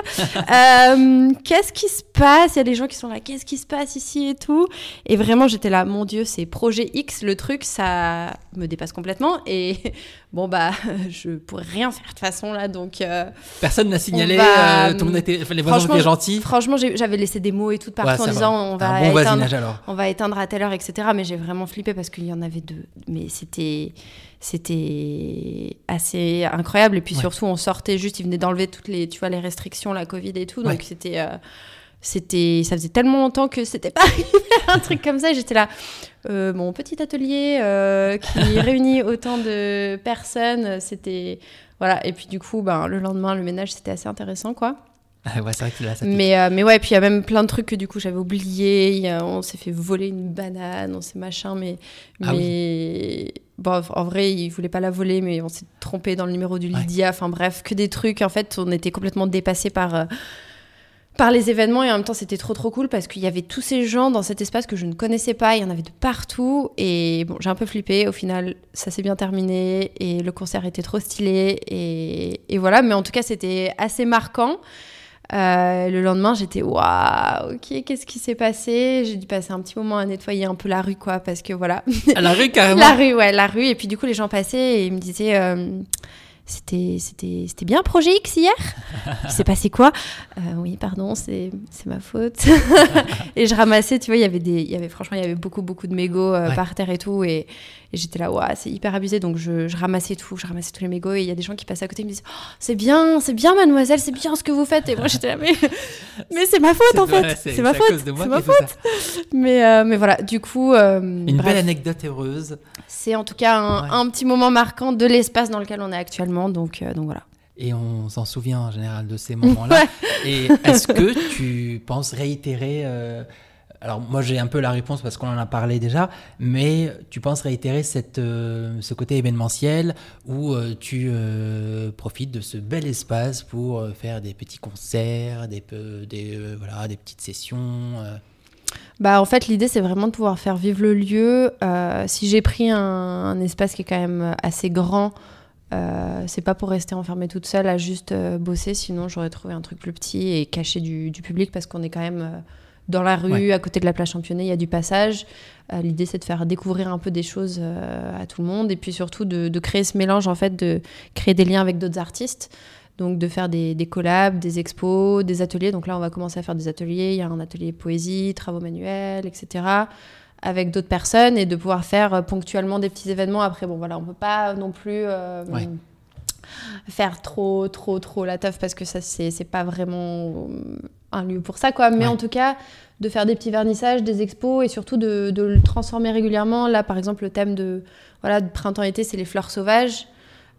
[laughs] Euh, qu'est-ce qui se passe? Il y a des gens qui sont là, qu'est-ce qui se passe ici et tout? Et vraiment, j'étais là, mon Dieu, c'est projet X, le truc, ça me dépasse complètement. Et [laughs] bon bah, [laughs] je pourrais rien faire de toute façon là, donc. Euh, Personne n'a signalé. Euh, tout le monde était, les voisins étaient gentils. Franchement, j'avais laissé des mots et tout partout en disant on va, éteindre, on va éteindre à telle heure, etc. Mais j'ai vraiment flippé parce qu'il y en avait deux. Mais c'était c'était assez incroyable. Et puis surtout, on sortait juste, ils venaient d'enlever toutes les, tu vois, les restrictions, la Covid et tout. Donc c'était, euh, c'était, ça faisait tellement longtemps que c'était [laughs] pas un truc comme ça. J'étais là, euh, mon petit atelier euh, qui [laughs] réunit autant de personnes, c'était, voilà. Et puis du coup, ben, le lendemain, le ménage, c'était assez intéressant, quoi. Ouais, c'est vrai que là, ça mais, euh, mais ouais, puis il y a même plein de trucs que du coup j'avais oublié. on s'est fait voler une banane, on s'est machin, mais. Ah mais... Bon, en vrai, il voulait pas la voler, mais on s'est trompé dans le numéro du Lydia. Enfin bref, que des trucs. En fait, on était complètement dépassé par. Euh, par les événements et en même temps c'était trop trop cool parce qu'il y avait tous ces gens dans cet espace que je ne connaissais pas, il y en avait de partout et bon j'ai un peu flippé, au final ça s'est bien terminé et le concert était trop stylé et, et voilà mais en tout cas c'était assez marquant euh, le lendemain, j'étais waouh, ok, qu'est-ce qui s'est passé? J'ai dû passer un petit moment à nettoyer un peu la rue, quoi, parce que voilà. À la rue, [laughs] carrément La rue, ouais, la rue. Et puis du coup, les gens passaient et ils me disaient. Euh, c'était, c'était, c'était bien Projet X hier? [laughs] Il s'est passé quoi? Euh, Oui, pardon, c'est, c'est ma faute. [laughs] et je ramassais, tu vois, il y avait des, il y avait franchement, il y avait beaucoup, beaucoup de mégots par terre et tout. Et, et j'étais là, ouais, c'est hyper abusé. Donc je, je, ramassais tout, je ramassais tous les mégots. Et il y a des gens qui passaient à côté et me disent, oh, c'est bien, c'est bien, mademoiselle, c'est bien ce que vous faites. Et moi j'étais là, mais, [laughs] mais c'est ma faute en fait. C'est ma faute. C'est ma faute. Mais, euh, mais voilà, du coup. Euh, Une belle anecdote heureuse. C'est en tout cas un, petit moment marquant de l'espace dans lequel on est actuellement. Donc, euh, donc voilà. Et on s'en souvient en général de ces moments-là. [laughs] Et est-ce que tu penses réitérer alors moi j'ai un peu la réponse parce qu'on en a parlé déjà, mais tu penses réitérer cette, euh, ce côté événementiel où euh, tu euh, profites de ce bel espace pour faire des petits concerts, des, des, voilà, des petites sessions bah, en fait, l'idée, c'est vraiment de pouvoir faire vivre le lieu. si j'ai pris un, espace qui est quand même assez grand, c'est pas pour rester enfermée toute seule à juste bosser, sinon j'aurais trouvé un truc plus petit et caché du, du public parce qu'on est quand même dans la rue, à côté de la plage Championnet, il y a du passage. Euh, l'idée, c'est de faire découvrir un peu des choses euh, à tout le monde et puis surtout de, créer ce mélange, en fait, de créer des liens avec d'autres artistes. Donc, de faire des, collabs, des expos, des ateliers. Donc là, on va commencer à faire des ateliers. Il y a un atelier poésie, travaux manuels, etc. avec d'autres personnes et de pouvoir faire euh, ponctuellement des petits événements. Après, bon, voilà, on peut pas non plus faire trop, trop, trop la teuf parce que ça, c'est pas vraiment un lieu pour ça, quoi. Mais en tout cas, de faire des petits vernissages, des expos et surtout de, le transformer régulièrement. Là, par exemple, le thème de, voilà, de printemps-été, c'est les fleurs sauvages.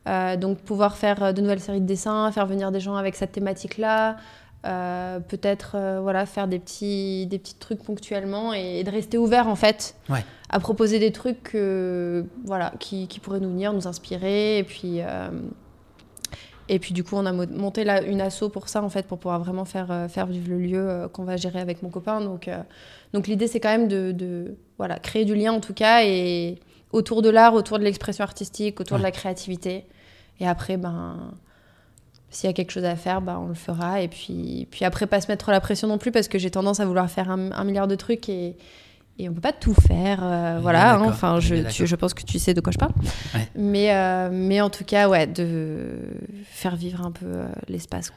Euh, donc, pouvoir faire euh, de nouvelles séries de dessins, faire venir des gens avec cette thématique-là. Euh, peut-être voilà faire des petits des petits trucs ponctuellement et, de rester ouvert en fait à proposer des trucs voilà qui, qui, pourraient nous venir nous inspirer et puis et puis du coup, on a monté là une asso pour ça, en fait, pour pouvoir vraiment faire, euh, faire vivre le lieu euh, qu'on va gérer avec mon copain. Donc, euh, donc l'idée, c'est quand même de, de, voilà, créer du lien, en tout cas, et autour de l'art, autour de l'expression artistique, autour de la créativité. Et après, ben, s'il y a quelque chose à faire, ben, on le fera. Et puis, puis après, pas se mettre la pression non plus parce que j'ai tendance à vouloir faire un, milliard de trucs et, et on peut pas tout faire. euh, voilà, hein. enfin, je, tu- je pense que tu sais de quoi je parle. Ouais. Mais, euh, mais en tout cas, ouais, de faire vivre un peu euh, l'espace.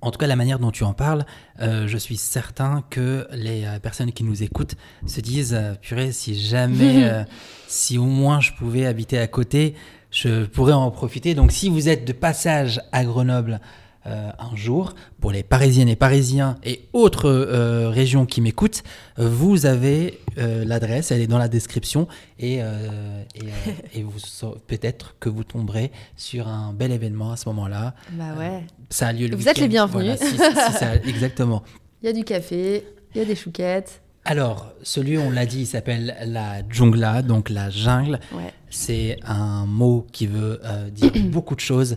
En tout cas, la manière dont tu en parles, je suis certain que les personnes qui nous écoutent se disent purée, si jamais, [laughs] si au moins je pouvais habiter à côté, je pourrais en profiter. Donc, si vous êtes de passage à Grenoble euh, un jour, pour les Parisiennes et Parisiens et autres euh, régions qui m'écoutent, vous avez euh, l'adresse, elle est dans la description et, et, [laughs] et vous sa- peut-être que vous tomberez sur un bel événement à ce moment-là. Bah ouais. Ça a lieu le Vous êtes les bienvenus. Voilà, si- si ça- [laughs] exactement. Il y a du café, il y a des chouquettes. Alors, ce lieu, on l'a dit, il s'appelle la jungla, donc la jungle. Ouais. C'est un mot qui veut dire [coughs] beaucoup de choses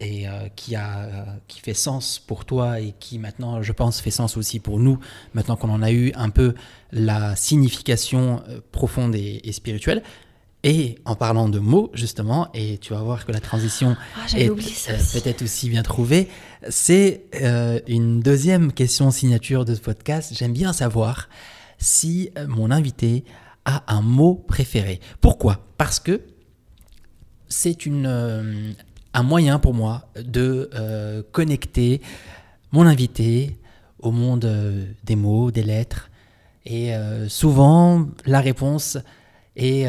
et euh, qui, a, euh, qui fait sens pour toi et qui maintenant, je pense, fait sens aussi pour nous, maintenant qu'on en a eu un peu la signification euh, profonde et, et spirituelle. Et en parlant de mots, justement, et tu vas voir que la transition Ah, est peut-être aussi bien trouvée, c'est une deuxième question signature de ce podcast. J'aime bien savoir si mon invité a un mot préféré. Pourquoi? Parce que c'est une, un moyen pour moi de euh, connecter mon invité au monde euh, des mots, des lettres. Et euh, souvent, la réponse est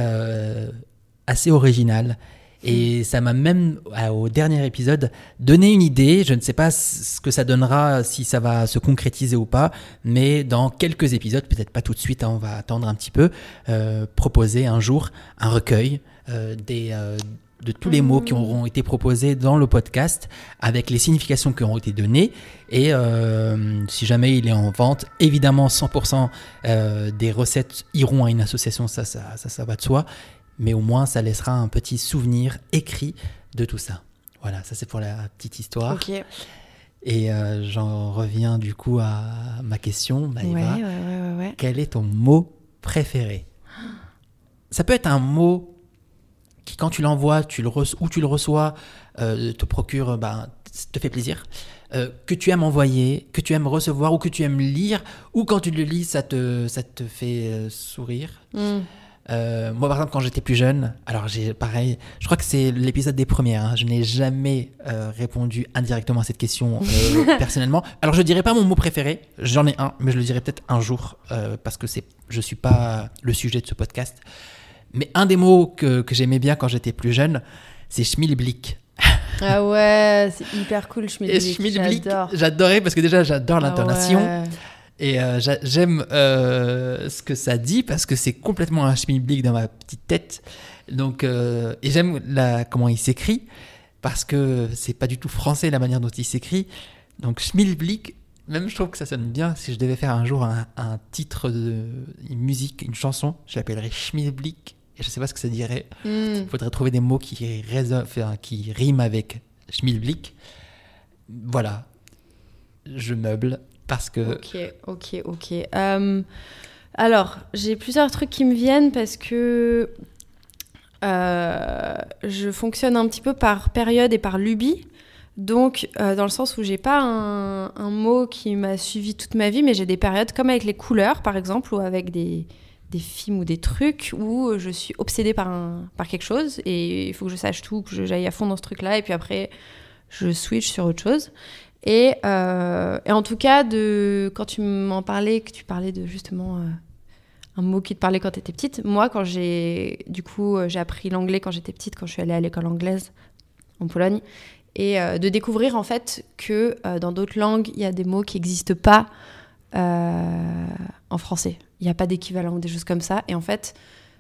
assez originale. Et ça m'a même, au dernier épisode, donné une idée. Je ne sais pas ce que ça donnera, si ça va se concrétiser ou pas, mais dans quelques épisodes, peut-être pas tout de suite, hein, on va attendre un petit peu, proposer un jour un recueil des, de tous les mots qui auront été proposés dans le podcast, avec les significations qui auront été données. Et euh, si jamais il est en vente, évidemment 100% euh, des recettes iront à une association, ça, ça, ça, ça va de soi. Mais au moins, ça laissera un petit souvenir écrit de tout ça. Voilà, ça c'est pour la petite histoire. Et euh, j'en reviens du coup à ma question, Maëva. ouais, ouais, ouais. Quel est ton mot préféré? Ça peut être un mot qui, quand tu l'envoies, tu le ou tu le reçois, euh, te procure, ben, te fait plaisir, euh, que tu aimes envoyer, que tu aimes recevoir ou que tu aimes lire, ou quand tu le lis, ça te, ça te fait euh, sourire. Euh, moi, par exemple, quand j'étais plus jeune, alors j'ai pareil, je crois que c'est l'épisode des premières. hein, je n'ai jamais euh, répondu indirectement à cette question euh, [laughs] personnellement. Alors, je dirais pas mon mot préféré. J'en ai un, mais je le dirai peut-être un jour euh, parce que c'est, je suis pas le sujet de ce podcast. Mais un des mots que, que j'aimais bien quand j'étais plus jeune, c'est schmilblick. [laughs] Ah ouais, c'est hyper cool, Et Schmilblick. schmilblick, J'adore. j'adorais parce que déjà j'adore Ah l'intonation. ouais. Et euh, j'a- j'aime euh, ce que ça dit parce que c'est complètement un schmilblick dans ma petite tête. Donc, euh, et j'aime comment il s'écrit parce que c'est pas du tout français la manière dont il s'écrit. Donc, schmilblick, même je trouve que ça sonne bien. Si je devais faire un jour un, un titre de une musique, une chanson, je l'appellerais schmilblick. Je sais pas ce que ça dirait. Hmm. Il faudrait trouver des mots qui, résonnent, enfin, qui riment avec schmilblick. Voilà. Je meuble parce que. Ok, ok, ok. Euh, alors, j'ai plusieurs trucs qui me viennent parce que euh, je fonctionne un petit peu par période et par lubie. Donc, euh, dans le sens où j'ai pas un, un mot qui m'a suivi toute ma vie, mais j'ai des périodes comme avec les couleurs, par exemple, ou avec des, des films ou des trucs où je suis obsédée par, par quelque chose et il faut que je sache tout, que j'aille à fond dans ce truc-là, et puis après, je switch sur autre chose. Et, euh, et en tout cas, de, quand tu m'en parlais, que tu parlais de justement euh, un mot qui te parlait quand tu étais petite, moi, quand j'ai, du coup, euh, j'ai appris l'anglais quand j'étais petite, quand je suis allée à l'école anglaise en Pologne, et euh, de découvrir en fait que euh, dans d'autres langues, il y a des mots qui n'existent pas euh, en français. Il n'y a pas d'équivalent, des choses comme ça. Et en fait,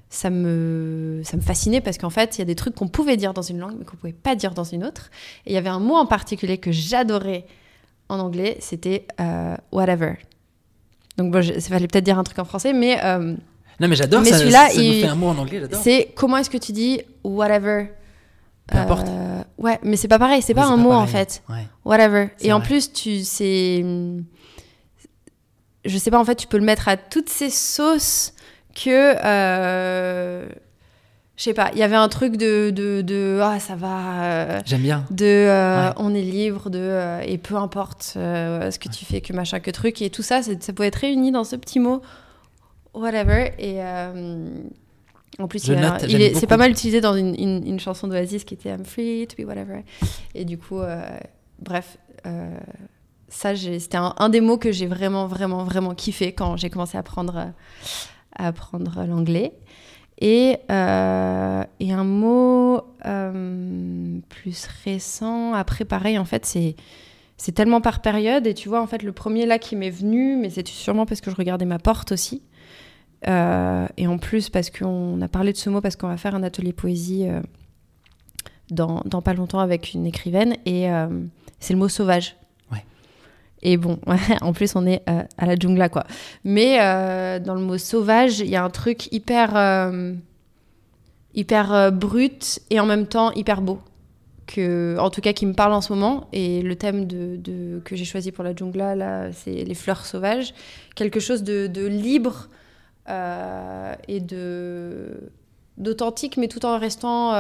ça me, ça me fascinait parce qu'en fait, il y a des trucs qu'on pouvait dire dans une langue, mais qu'on pouvait pas dire dans une autre. Et il y avait un mot en particulier que j'adorais en anglais, c'était euh, whatever. Donc bon, je- ça fallait peut-être dire un truc en français, mais euh, Non, mais j'adore Mais ça. celui-là, ça nous il- fait un mot en anglais, j'adore. c'est comment est-ce que tu dis whatever? Peu importe. Euh, ouais, mais c'est pas pareil, c'est Oui, pas un mot en fait. Ouais. Whatever. Et en plus, tu c'est je sais pas en fait, tu peux le mettre à toutes ces sauces que euh, je sais pas, il y avait un truc de, de, de ah ça va. euh, J'aime bien. de euh, Ouais. on est libre de et peu importe ce que tu fais que machin que truc et tout ça ça pouvait être réuni dans ce petit mot whatever et en plus est- c'est pas mal utilisé dans une, une, une chanson d'Oasis qui était I'm free to be whatever et du coup bref ça c'était un, des mots que j'ai vraiment vraiment vraiment kiffé quand j'ai commencé à apprendre l'anglais et, euh, et un mot euh, plus récent, après pareil, en fait, c'est, tellement par période. Et tu vois, en fait, le premier là qui m'est venu, mais c'est sûrement parce que je regardais ma porte aussi. Euh, et en plus, parce qu'on a parlé de ce mot, parce qu'on va faire un atelier poésie dans, pas longtemps avec une écrivaine. Et c'est le mot sauvage. Et bon, [laughs] en plus, on est euh, à la jungla, quoi. Mais euh, dans le mot sauvage, il y a un truc hyper, euh, hyper brut et en même temps hyper beau. Que, en tout cas, qui me parle en ce moment. Et le thème de, que j'ai choisi pour la jungla, là, c'est les fleurs sauvages. Quelque chose de, de libre et de d'authentique, mais tout en restant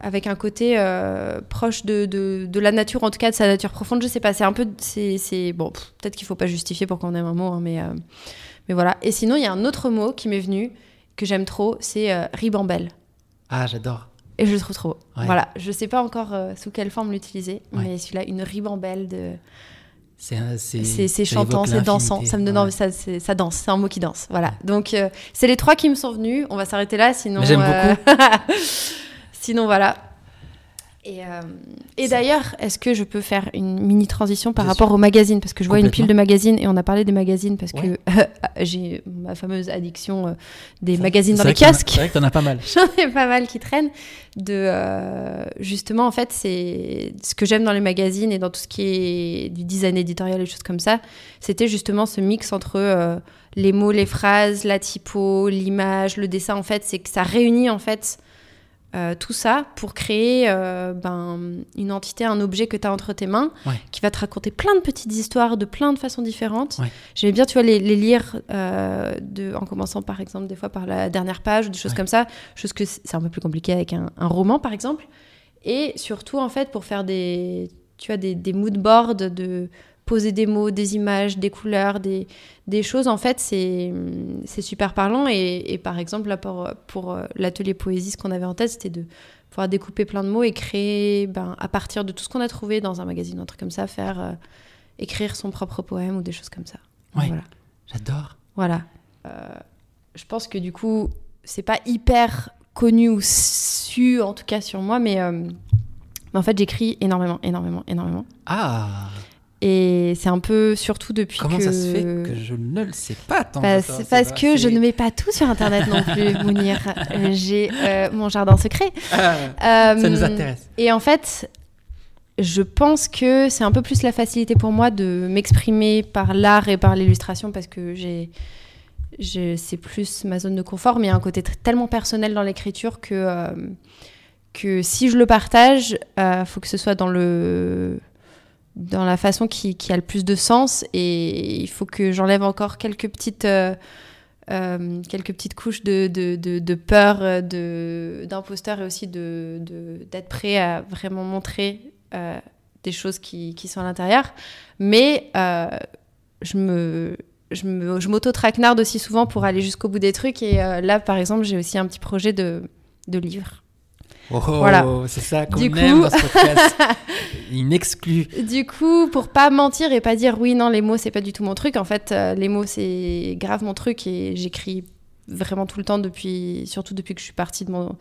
avec un côté euh, proche de, de, de la nature, en tout cas de sa nature profonde. Je sais pas, c'est un peu. c'est c'est- bon, peut-être qu'il faut pas justifier pour qu'on aime un mot, hein, mais, euh, mais voilà. Et sinon, il y a un autre mot qui m'est venu, que j'aime trop, c'est euh, ribambelle. Ah, j'adore. Et je le trouve trop beau. Ouais. Voilà, je sais pas encore sous quelle forme l'utiliser, Ouais. mais celui-là, une ribambelle de. C'est chantant, c'est dansant, ça me donne Ouais. ça, ça danse, c'est un mot qui danse. Voilà. Donc, c'est les trois qui me sont venus. On va s'arrêter là, sinon. J'aime beaucoup. [laughs] sinon, voilà. Et, euh, et d'ailleurs, est-ce que je peux faire une mini transition par Bien rapport aux magazines Parce que je vois une pile de magazines et on a parlé des magazines parce Ouais. que [laughs] j'ai ma fameuse addiction euh, des magazines dans les kiosques. C'est vrai que t'en as pas mal. [laughs] J'en ai pas mal qui traînent. De, euh, justement, en fait, c'est ce que j'aime dans les magazines et dans tout ce qui est du design éditorial et choses comme ça. C'était justement ce mix entre euh, les mots, les phrases, la typo, l'image, le dessin. En fait, c'est que ça réunit en fait euh, tout ça pour créer euh, ben, une entité, un objet que tu as entre tes mains Ouais. qui va te raconter plein de petites histoires de plein de façons différentes. Ouais. J'aimais bien, tu vois, les, les lire euh, de, en commençant par exemple des fois par la dernière page ou des choses Ouais. comme ça, chose que c'est un peu plus compliqué avec un, un roman par exemple. Et surtout en fait pour faire des, tu vois, des, des mood boards, de poser des mots, des images, des couleurs, des, des choses, en fait, c'est super parlant. Et, et par exemple, là, pour, pour euh, l'atelier poésie, ce qu'on avait en tête, c'était de pouvoir découper plein de mots et créer, ben, à partir de tout ce qu'on a trouvé dans un magazine, un truc comme ça, faire euh, écrire son propre poème ou des choses comme ça. Ouais. Voilà. J'adore. Voilà. Euh, je pense que du coup, c'est pas hyper connu ou su, en tout cas sur moi, mais, euh, mais en fait, j'écris énormément, énormément, énormément. Ah, Et c'est un peu, surtout depuis comment que... ça se fait que je ne le sais pas tant Bah, que ça, parce que je ne mets pas tout sur Internet non plus, [laughs] Mounir. Euh, J'ai euh, mon jardin secret. Ah, ça Euh, nous intéresse. Et en fait, je pense que c'est un peu plus la facilité pour moi de m'exprimer par l'art et par l'illustration parce que j'ai, c'est plus ma zone de confort, mais il y a un côté tellement personnel dans l'écriture que, euh, que si je le partage, il faut que ce soit dans le dans la façon qui, a le plus de sens et il faut que j'enlève encore quelques petites euh, euh, quelques petites couches de, de, de, de peur, d'imposteur et aussi d'être prêt à vraiment montrer euh, des choses qui, qui sont à l'intérieur. Mais je me... Je, m'auto-traquenarde aussi souvent pour aller jusqu'au bout des trucs. Et là, par exemple, j'ai aussi un petit projet de, de livre. Oh, Voilà. c'est ça qu'on Du aime coup- dans ce podcast. [laughs] Du coup, pour pas mentir et pas dire oui, non, les mots, c'est pas du tout mon truc. En fait, euh, les mots, c'est grave mon truc et j'écris vraiment tout le temps depuis, surtout depuis que je suis partie de mon, de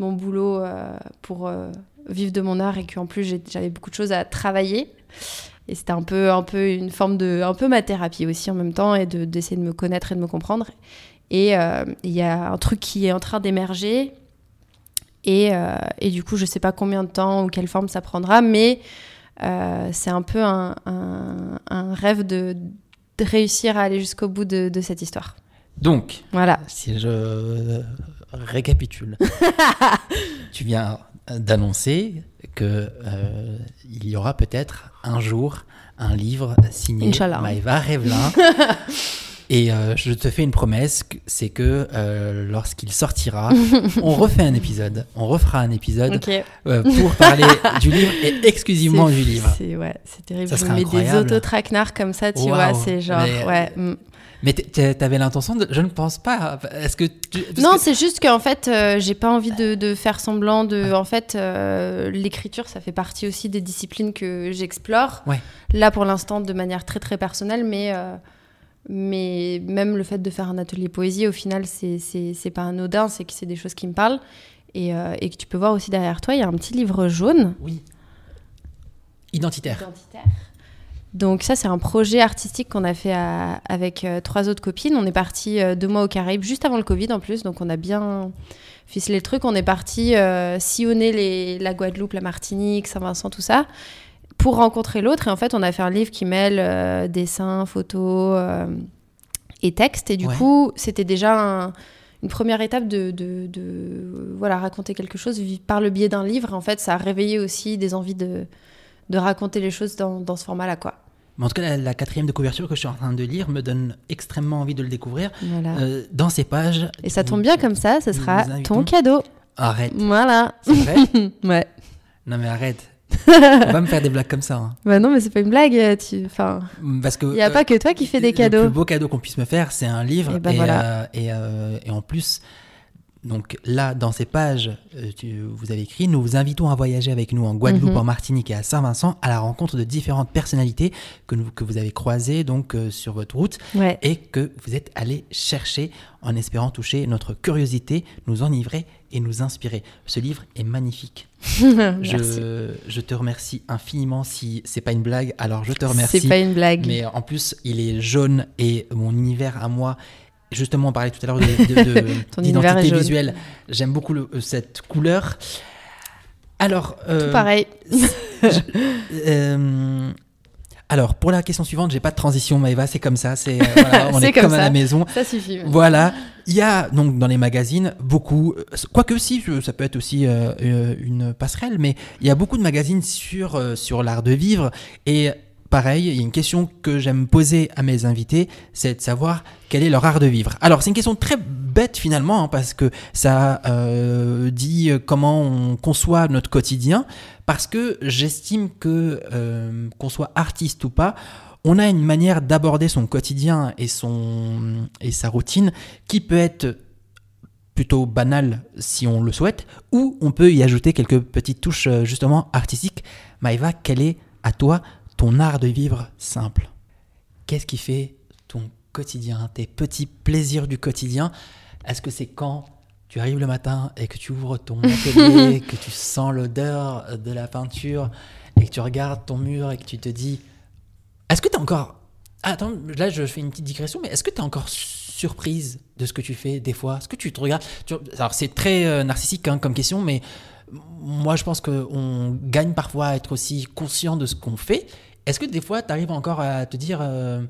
mon boulot euh, pour euh, vivre de mon art et qu'en plus j'avais beaucoup de choses à travailler. Et c'était un peu, un peu une forme de, un peu ma thérapie aussi en même temps et de- d'essayer de me connaître et de me comprendre. Et euh, il y a un truc qui est en train d'émerger. Et, euh, et du coup, je sais pas combien de temps ou quelle forme ça prendra, mais euh, c'est un peu un, un- un rêve de, de réussir à aller jusqu'au bout de, de cette histoire. Donc, Voilà. si je récapitule, [laughs] tu viens d'annoncer que euh, il y aura peut-être un jour un livre signé. Maëva Revlin [laughs] Et euh, je te fais une promesse, c'est que euh, lorsqu'il sortira, [laughs] on refait un épisode, on refera un épisode euh, pour parler [laughs] du livre et exclusivement du livre. C'est ouais, terrible. Ça mets des autotraquenards comme ça, tu vois. C'est genre, Mais- ouais. mm. Mais t'avais l'intention de... Je ne pense pas. Est-ce que tu... Non, que- c'est juste qu'en fait, euh, j'ai pas envie de, de faire semblant de. En fait, euh, l'écriture, ça fait partie aussi des disciplines que j'explore. Ouais. Là, pour l'instant, de manière très très personnelle, mais. euh, mais même le fait de faire un atelier poésie, au final, c'est c'est- c'est pas anodin, c'est que c'est des choses qui me parlent. Et, euh, et que tu peux voir aussi derrière toi, il y a un petit livre jaune. Oui. Identitaire. Donc ça, c'est un projet artistique qu'on a fait à- avec euh, trois autres copines. On est parti euh, deux mois aux Caraïbes, juste avant le Covid en plus, donc on a bien ficelé le truc. On est parti euh, sillonner les, la Guadeloupe, la Martinique, Saint-Vincent, tout ça, pour rencontrer l'autre. Et en fait, on a fait un livre qui mêle euh, dessin, photo euh, et texte. Et du Ouais. coup, c'était déjà un- une première étape de, de- de, voilà, raconter quelque chose par le biais d'un livre. En fait, ça a réveillé aussi des envies de, de raconter les choses dans, dans ce format-là, quoi. Mais en tout cas, la, la quatrième de couverture que je suis en train de lire me donne extrêmement envie de le découvrir. Voilà. Euh, dans ces pages. Et ça tombe bien comme ça, ce sera ton cadeau. Arrête. Voilà. C'est vrai [laughs] Ouais. Non mais arrête. [laughs] On va me faire des blagues comme ça. hein. Bah non, mais c'est pas une blague. euh, Tu... Enfin, Parce que. il n'y a euh, pas que toi qui fais des Le cadeaux. plus beau cadeau qu'on puisse me faire, c'est un livre. Et ben voilà. euh, et, euh, et en plus, donc là, dans ces pages, tu- vous avez écrit Nous vous invitons à voyager avec nous en Guadeloupe, Mhm. en Martinique et à Saint-Vincent à la rencontre de différentes personnalités que, nous- que vous avez croisées donc, sur votre route Ouais. et que vous êtes allé chercher en espérant toucher notre curiosité, nous enivrer et nous inspirer. Ce livre est magnifique. [laughs] Je, je te remercie infiniment. Si c'est pas une blague, alors je te remercie. C'est pas une blague. Mais en plus, il est jaune et mon univers à moi. Justement, on parlait tout à l'heure d'identité [laughs] visuelle. J'aime beaucoup le- euh, cette couleur. Alors, euh, Tout pareil. [laughs] euh, alors pour la question suivante, j'ai pas de transition, Maëva, c'est comme ça. C'est euh, voilà, on est comme à la maison. Ça suffit. Voilà, il y a donc dans les magazines beaucoup, euh, quoique si, ça peut être aussi euh, euh, une passerelle, mais il y a beaucoup de magazines sur, sur l'art de vivre. Et pareil, il y a une question que j'aime poser à mes invités, c'est de savoir quel est leur art de vivre. Alors c'est une question très bête finalement, hein, parce que ça euh, dit comment on conçoit notre quotidien, parce que j'estime que qu'on soit artiste ou pas, on a une manière d'aborder son quotidien et, son, et sa routine qui peut être plutôt banale si on le souhaite, ou on peut y ajouter quelques petites touches euh, justement artistiques. Maëva, quel est à toi ton art de vivre simple? Qu'est-ce qui fait ton quotidien, tes petits plaisirs du quotidien? Est-ce que c'est quand tu arrives le matin et que tu ouvres ton atelier, [laughs] que tu sens l'odeur de la peinture et que tu regardes ton mur et que tu te dis est-ce que tu es encore. Ah, Attends, là je fais une petite digression, mais est-ce que tu es encore surprise de ce que tu fais des fois? Est-ce que tu te regardes Alors c'est très euh, narcissique hein, comme question, mais moi je pense qu'on gagne parfois à être aussi conscient de ce qu'on fait. Est-ce que des fois tu arrives encore à te dire euh,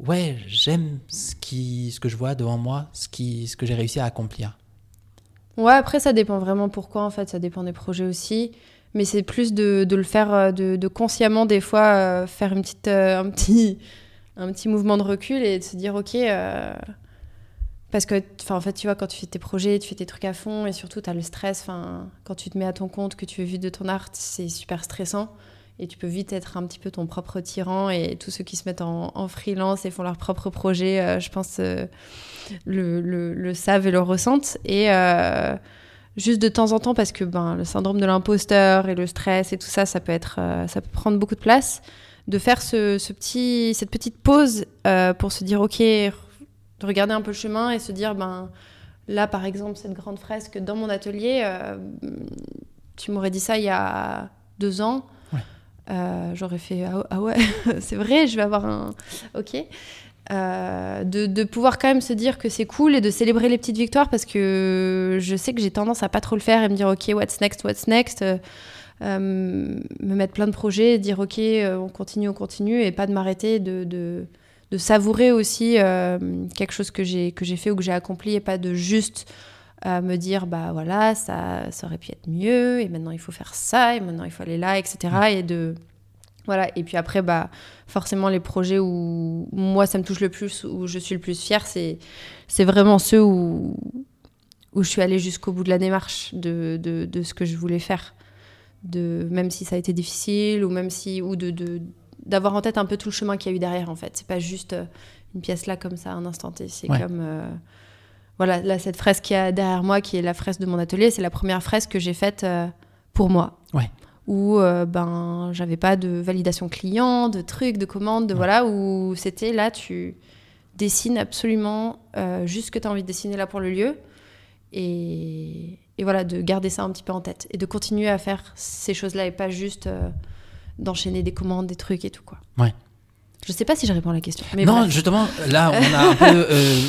Ouais, j'aime ce, qui, ce que je vois devant moi, ce, qui, ce que j'ai réussi à accomplir? Ouais, après, ça dépend vraiment pourquoi, en fait. Ça dépend des projets aussi. Mais c'est plus de, le faire, euh, de, consciemment, des fois, euh, faire une petite, euh, un, petit, un petit mouvement de recul et de se dire, OK. Parce que, en fait, tu vois, quand tu fais tes projets, tu fais tes trucs à fond et surtout, tu as le stress. Quand tu te mets à ton compte, que tu veux vivre de ton art, c'est super stressant. Et tu peux vite être un petit peu ton propre tyran. Et tous ceux qui se mettent en, freelance et font leurs propres projets, je pense, le, le- savent et le ressentent. Et juste de temps en temps, parce que ben, le syndrome de l'imposteur et le stress et tout ça, ça peut, être, euh, ça peut prendre beaucoup de place, de faire ce, ce petit, cette petite pause euh, pour se dire, OK, de regarder un peu le chemin et se dire, ben, là, par exemple, cette grande fresque dans mon atelier, euh, tu m'aurais dit ça il y a deux ans. Ouais. Euh, J'aurais fait, ah, ah ouais, [laughs] c'est vrai, je vais avoir un... OK. Euh, de, de pouvoir quand même se dire que c'est cool et de célébrer les petites victoires parce que je sais que j'ai tendance à pas trop le faire et me dire ok what's next what's next? Euh, euh, me mettre plein de projets dire ok on continue on continue et pas de m'arrêter de, de, de savourer aussi euh, quelque chose que j'ai que j'ai fait ou que j'ai accompli et pas de juste me dire bah voilà ça, ça aurait pu être mieux et maintenant il faut faire ça et maintenant il faut aller là etc et de Voilà, et puis après, bah, forcément, les projets où moi, ça me touche le plus, où je suis le plus fière, c'est, c'est vraiment ceux où, où je suis allée jusqu'au bout de la démarche de, de, de, ce que je voulais faire. De, même si ça a été difficile, ou même si. ou de, de d'avoir en tête un peu tout le chemin qu'il y a eu derrière, en fait. C'est pas juste euh, une pièce là, comme ça, un instant T. C'est comme. Euh, voilà, là, cette fresque qui a derrière moi, qui est la fresque de mon atelier, c'est la première fresque que j'ai faite euh, pour moi. Ouais où euh, ben j'avais pas de validation client, de trucs, de commandes, de voilà, où c'était là tu dessines absolument euh, juste ce que tu as envie de dessiner là pour le lieu et, et, voilà de garder ça un petit peu en tête et de continuer à faire ces choses-là et pas juste euh, d'enchaîner des commandes, des trucs et tout quoi. Ouais. Je sais pas si je réponds à la question. Mais non, justement, là, on a un peu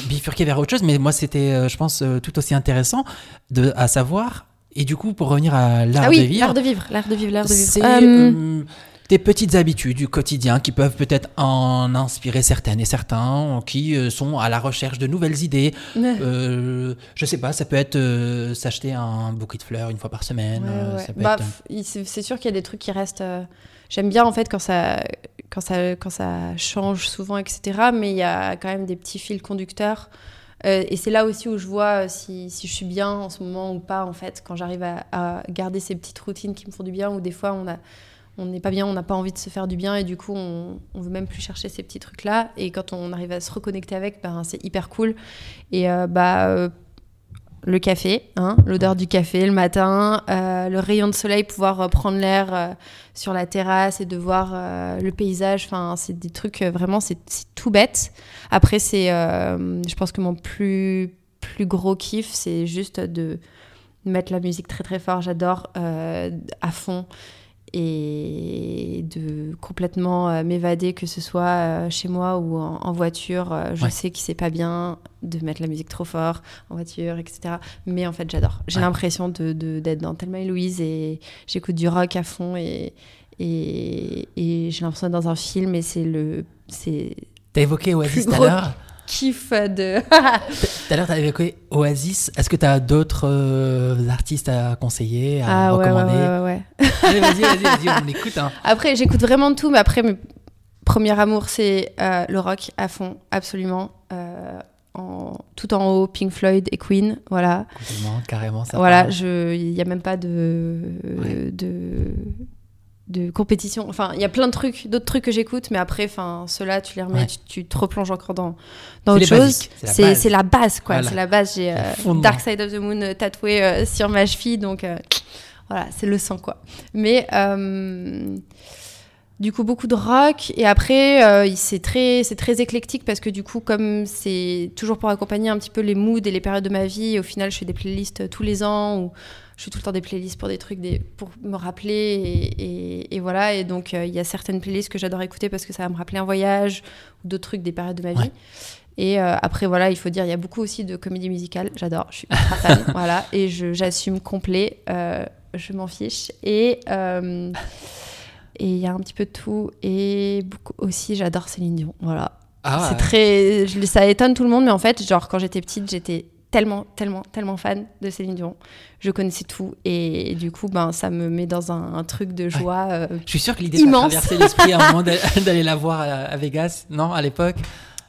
bifurqué vers autre chose, mais moi, c'était, je pense, tout aussi intéressant de, à savoir et du coup, pour revenir à l'art ah oui, de vivre. L'art de vivre, l'art de vivre, l'art de vivre. C'est euh... des petites habitudes du quotidien qui peuvent peut-être en inspirer certaines et certains qui euh, sont à la recherche de nouvelles idées. Euh, je sais pas, ça peut être euh, s'acheter un bouquet de fleurs une fois par semaine. Ouais, bah, C'est sûr qu'il y a des trucs qui restent. J'aime bien en fait quand ça, quand, ça, quand ça change souvent, etc. Mais il y a quand même des petits fils conducteurs. Euh, et c'est là aussi où je vois euh, si, si, je suis bien en ce moment ou pas, en fait, quand j'arrive à, garder ces petites routines qui me font du bien, ou des fois on a on n'est pas bien, on n'a pas envie de se faire du bien et du coup on, on veut même plus chercher ces petits trucs là et quand on arrive à se reconnecter avec, ben, c'est hyper cool. Et euh, bah le café, hein, l'odeur du café le matin, euh, le rayon de soleil, pouvoir euh, prendre l'air euh, sur la terrasse et de voir le paysage. Enfin, c'est des trucs vraiment, c'est tout bête. Après, c'est, je pense que mon plus plus gros kiff, c'est juste de mettre la musique très très fort. J'adore à fond et de complètement euh, m'évader, que ce soit euh, chez moi ou en, voiture. Euh, je sais que c'est pas bien de mettre la musique trop fort en voiture, etc. Mais en fait, j'adore. J'ai l'impression d'être de, d'être dans Thelma et Louise et j'écoute du rock à fond et, et, et j'ai l'impression d'être dans un film et c'est le. T'as évoqué Oasis tout à l'heure kiff de. [laughs] Tout à l'heure, tu avais évoqué Oasis. Est-ce que tu as d'autres euh, artistes à conseiller, à ah, recommander ouais, ouais, ouais, Allez, vas-y, vas-y, vas-y, [laughs] on écoute. Hein. Après, j'écoute vraiment tout, mais après, mes premier amour, c'est euh, le rock à fond, absolument. Euh, en, tout en haut, Pink Floyd et Queen, voilà. Carrément, carrément, ça. Voilà, il n'y a même pas de, de de compétition. Enfin, il y a plein de trucs, d'autres trucs que j'écoute, mais après, enfin, ceux-là, tu les remets, tu, te replonges encore dans, dans autre chose. C'est la, base, quoi. C'est la base. J'ai euh, Dark Side of the Moon euh, tatoué euh, sur ma cheville, donc voilà, c'est le sang, quoi. Mais du coup, beaucoup de rock. Et après, c'est très, très éclectique parce que du coup, comme c'est toujours pour accompagner un petit peu les moods et les périodes de ma vie, au final, je fais des playlists tous les ans ou je fais tout le temps des playlists pour des trucs, des, pour me rappeler. Et, voilà. Et donc, euh, il y a certaines playlists que j'adore écouter parce que ça va me rappeler un voyage ou d'autres trucs, des périodes de ma vie. Et euh, après, voilà, il faut dire, il y a beaucoup aussi de comédie musicale. J'adore, je suis ultra fan. [laughs] voilà. Et j'assume complet. Euh, je m'en fiche. Et. et il y a un petit peu de tout. Et beaucoup aussi, j'adore Céline Dion. Voilà. Ah c'est très. ça étonne tout le monde, mais en fait, genre, quand j'étais petite, j'étais tellement, tellement, tellement fan de Céline Dion. Je connaissais tout et, du coup, ben, ça me met dans un, truc de joie. Euh, je suis sûr que l'idée t'a traversé l'esprit à un moment [laughs] d'aller la voir à, Vegas, non, à l'époque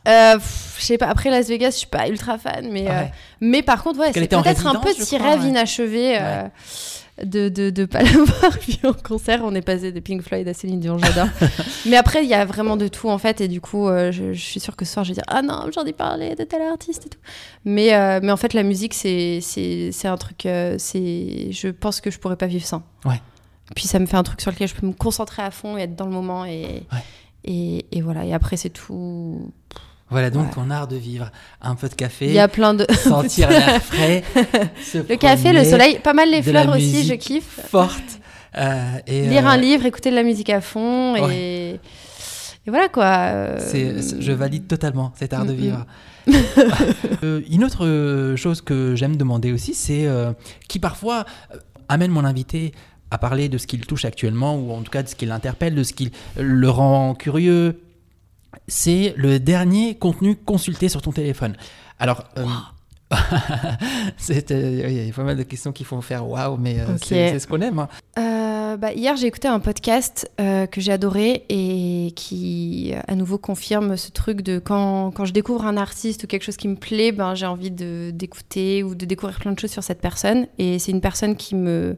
euh, je sais pas, après Las Vegas, je suis pas ultra fan, mais, euh, mais par contre, ouais, c'est peut-être un petit rêve inachevé de de, de pas [laughs] l'avoir vu en concert. On est passé de Pink Floyd à Céline Dion, j'adore. [laughs] mais après, il y a vraiment de tout en fait, et du coup, euh, je, suis sûre que ce soir, je vais dire ah non, j'en ai parlé de tel artiste et tout. Mais euh, mais en fait, la musique, c'est un truc, euh, c'est je pense que je pourrais pas vivre sans. Ouais. Puis ça me fait un truc sur lequel je peux me concentrer à fond et être dans le moment et et, et, voilà. Et après, c'est tout. Voilà donc ton art de vivre. Un peu de café. Il y a plein de. [laughs] Sentir l'air [laughs] frais. le café, le soleil, pas mal les fleurs aussi, je kiffe. Forte. Euh, et Lire un euh, livre, écouter de la musique à fond et. Et voilà quoi. je valide totalement cet art de mm, mm. vivre. [laughs] Euh, une autre chose que j'aime demander aussi, c'est qui parfois amène mon invité à parler de ce qu'il touche actuellement, ou en tout cas de ce qui l'interpelle, de ce qui le rend curieux, c'est le dernier contenu consulté sur ton téléphone. Alors, euh, [laughs] euh, il y a pas mal de questions qui font faire waouh, mais euh, c'est ce qu'on aime. Hein. Euh, bah, hier, j'ai écouté un podcast que j'ai adoré et qui, à nouveau, confirme ce truc de quand, quand je découvre un artiste ou quelque chose qui me plaît, ben, j'ai envie d'écouter ou de découvrir plein de choses sur cette personne. Et c'est une personne qui me,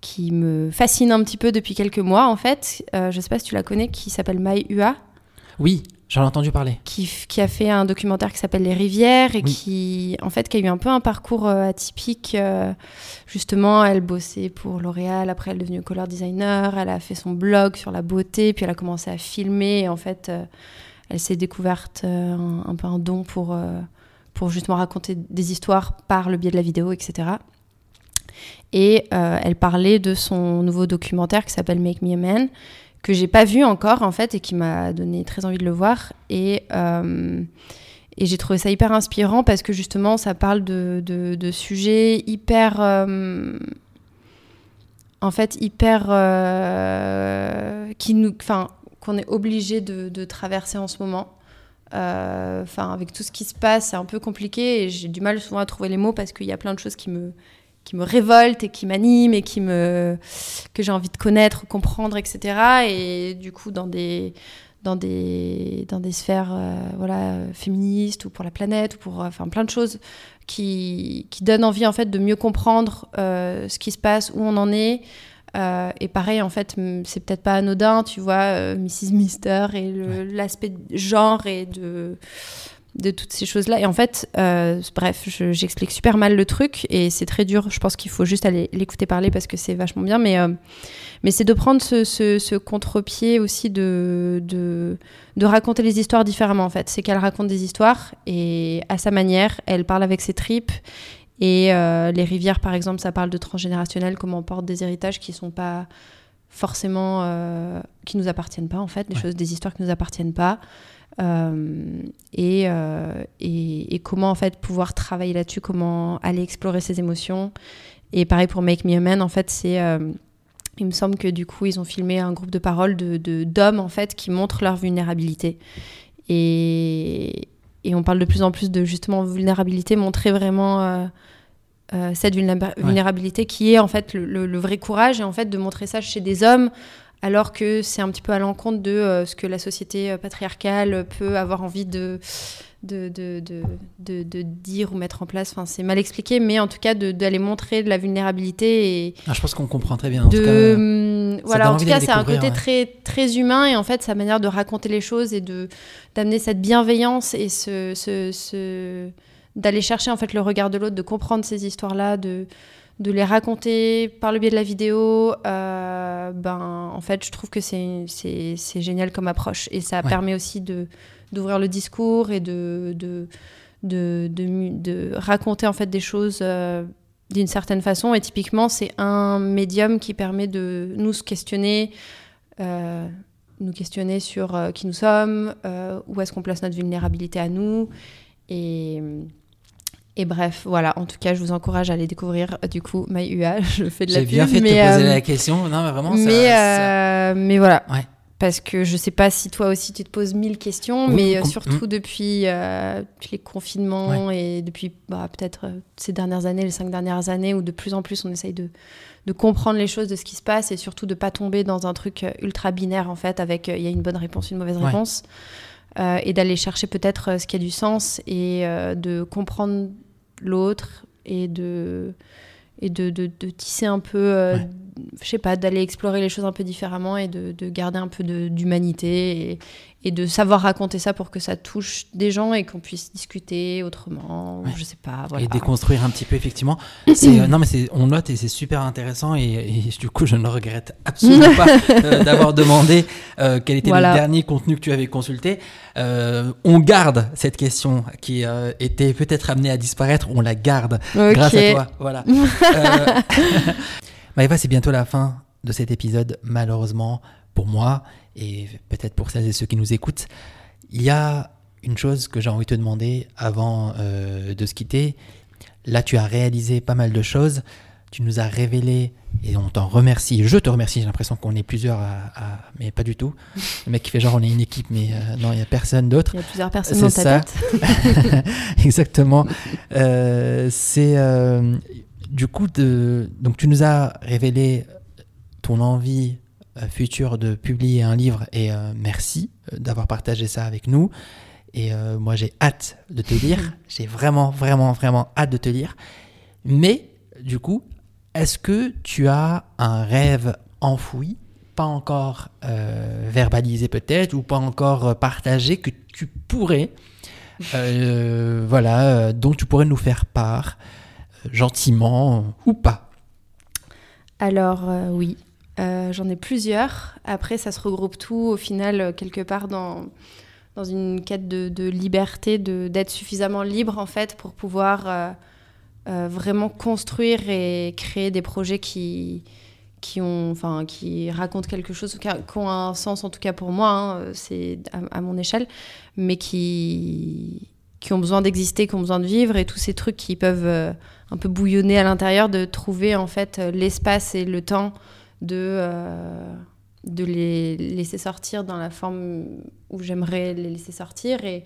qui me fascine un petit peu depuis quelques mois, en fait. Je ne sais pas si tu la connais, qui s'appelle Mai Ua. Oui, J'en ai entendu parler. Qui, qui, a fait un documentaire qui s'appelle Les Rivières et qui, en fait, qui a eu un peu un parcours euh, atypique. Euh, justement, elle bossait pour L'Oréal, après elle est devenue color designer, elle a fait son blog sur la beauté, puis elle a commencé à filmer. Et en fait, euh, elle s'est découverte un, un, peu un don pour, pour justement raconter des histoires par le biais de la vidéo, etc. Et elle parlait de son nouveau documentaire qui s'appelle Make Me a Man que j'ai pas vu encore en fait et qui m'a donné très envie de le voir. Et euh, et j'ai trouvé ça hyper inspirant parce que justement ça parle de, de, sujets hyper euh, en fait hyper euh, qui nous qu'on est obligé de, de, traverser en ce moment. Enfin avec tout ce qui se passe c'est un peu compliqué et j'ai du mal souvent à trouver les mots parce qu'il y a plein de choses qui me qui me révolte et qui m'anime et qui me que j'ai envie de connaître, comprendre, etc. Et du coup, dans des dans des dans des sphères euh, voilà féministes ou pour la planète ou pour enfin plein de choses qui qui donnent envie en fait de mieux comprendre euh, ce qui se passe, où on en est. Euh, et pareil, en fait, c'est peut-être pas anodin, tu vois, Mrs. Mister et l'aspect genre et de de toutes ces choses-là. Et en fait, euh, bref, j'explique super mal le truc et c'est très dur. Je pense qu'il faut juste aller l'écouter parler parce que c'est vachement bien. Mais, euh, mais c'est de prendre ce, ce, contre-pied aussi de, de, de, raconter les histoires différemment, en fait. C'est qu'elle raconte des histoires et à sa manière, elle parle avec ses tripes. Et euh, les rivières, par exemple, ça parle de transgénérationnel, comment on porte des héritages qui sont pas forcément... qui nous appartiennent pas, en fait, des choses, des histoires qui nous appartiennent pas. Euh, euh, et, et, comment en fait pouvoir travailler là-dessus, comment aller explorer ses émotions. Et pareil pour Make Me a Man, en fait, c'est euh, il me semble que du coup, ils ont filmé un groupe de paroles de, d'hommes en fait qui montrent leur vulnérabilité. Et, et, on parle de plus en plus de justement vulnérabilité, montrer vraiment cette vulnérabilité qui est en fait le, le, vrai courage et en fait de montrer ça chez des hommes alors que c'est un petit peu à l'encontre de euh, ce que la société euh, patriarcale peut avoir envie de, de, de, dire ou mettre en place. Enfin, c'est mal expliqué, mais en tout cas d'aller montrer de la vulnérabilité. Et ah, je pense qu'on comprend très bien. En tout cas, hum, voilà, en tout cas, c'est un côté très, très humain et en fait, sa manière de raconter les choses et d'amener cette bienveillance et ce, ce d'aller chercher en fait le regard de l'autre, de comprendre ces histoires-là, de de les raconter par le biais de la vidéo, euh, ben, en fait, je trouve que c'est génial comme approche. Et ça permet aussi d'ouvrir le discours et de, de, de, de, raconter en fait des choses euh, d'une certaine façon. Et typiquement, c'est un médium qui permet de nous questionner, euh, nous questionner sur qui nous sommes, où est-ce qu'on place notre vulnérabilité à nous. Et et bref, voilà, en tout cas, je vous encourage à aller découvrir euh, du coup MyUA. [laughs] Je fais de la J'ai bien fait de te poser la question. Non, mais vraiment, mais, ça, euh, mais voilà. Ouais. Parce que je sais pas si toi aussi tu te poses mille questions, mais euh, surtout mm. depuis les confinements et depuis bah, peut-être ces dernières années, les cinq dernières années, où de plus en plus on essaye de, de comprendre les choses de ce qui se passe et surtout de pas tomber dans un truc ultra binaire en fait, avec il y a une bonne réponse, une mauvaise réponse. et d'aller chercher peut-être ce qui a du sens et de comprendre l'autre et de et de, de, tisser un peu, euh, je sais pas, d'aller explorer les choses un peu différemment et de, de garder un peu d'humanité et, et de savoir raconter ça pour que ça touche des gens et qu'on puisse discuter autrement, je sais pas. Et déconstruire un petit peu, effectivement. [clears throat] Euh, non, mais on note et c'est super intéressant et, du coup, je ne regrette absolument pas [laughs] euh, d'avoir demandé euh, quel était le dernier contenu que tu avais consulté. on garde cette question qui était peut-être amenée à disparaître, on la garde grâce à toi. Voilà. [laughs] [laughs] Maëva, c'est bientôt la fin de cet épisode, malheureusement pour moi et peut-être pour celles et ceux qui nous écoutent, il y a une chose que j'ai envie de te demander avant euh, de se quitter. Là, tu as réalisé pas mal de choses. Tu nous as révélé, et on t'en remercie. Je te remercie. J'ai l'impression qu'on est plusieurs, à, mais pas du tout. [laughs] Le mec qui fait genre on est une équipe, mais euh, non, il n'y a personne d'autre. Il y a plusieurs personnes dans ta tête. [laughs] [laughs] Exactement. Euh, c'est du coup de. Donc, tu nous as révélé ton envie future de publier un livre et merci d'avoir partagé ça avec nous. Et moi, j'ai hâte de te lire. [laughs] j'ai vraiment, vraiment, vraiment hâte de te lire. Mais, du coup, est-ce que tu as un rêve enfoui, pas encore euh, verbalisé peut-être, ou pas encore euh, partagé, que tu pourrais, euh, voilà, dont tu pourrais nous faire part, gentiment ou pas Alors oui, j'en ai plusieurs. Après, ça se regroupe tout au final quelque part dans dans une quête de, de liberté, d'être suffisamment libre en fait pour pouvoir euh, vraiment construire et créer des projets qui, qui, ont, enfin, qui racontent quelque chose, qui, ont un sens en tout cas pour moi, hein, c'est à, mon échelle, mais qui, qui ont besoin d'exister, qui ont besoin de vivre, et tous ces trucs qui peuvent euh, un peu bouillonner à l'intérieur, de trouver en fait l'espace et le temps de, euh, de les laisser sortir dans la forme où j'aimerais les laisser sortir. Et,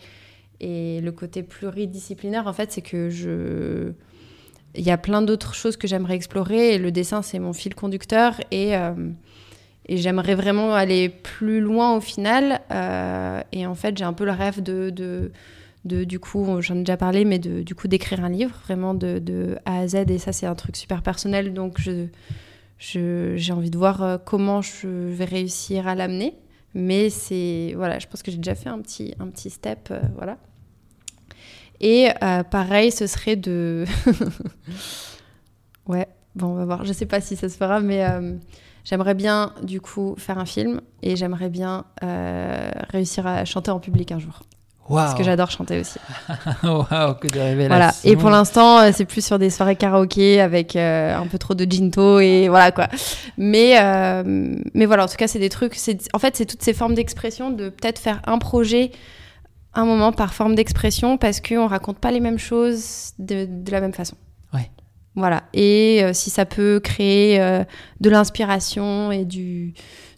et le côté pluridisciplinaire, en fait, c'est que je il y a plein d'autres choses que j'aimerais explorer et le dessin, c'est mon fil conducteur et, euh, et j'aimerais vraiment aller plus loin au final. Euh, et en fait, j'ai un peu le rêve de, de du coup, j'en ai déjà parlé, mais du coup, d'écrire un livre vraiment de, A à Z. Et ça, c'est un truc super personnel. Donc, j'ai envie de voir euh, comment je vais réussir à l'amener. Mais c'est, voilà, je pense que j'ai déjà fait un petit, un petit step, voilà. Et euh, pareil, ce serait de. [laughs] ouais, bon, on va voir. Je sais pas si ça se fera, mais euh, j'aimerais bien, du coup, faire un film et j'aimerais bien euh, réussir à chanter en public un jour. Parce que j'adore chanter aussi. [laughs] Waouh, que de révélations. Voilà. Et pour l'instant, c'est plus sur des soirées karaoké avec un peu trop de ginto et voilà quoi. Mais, mais voilà, en tout cas, c'est des trucs. En fait, c'est toutes ces formes d'expression de peut-être faire un projet un moment par forme d'expression parce qu'on raconte pas les mêmes choses de, la même façon. Ouais. Voilà. Et euh, si ça peut créer euh, de l'inspiration et du,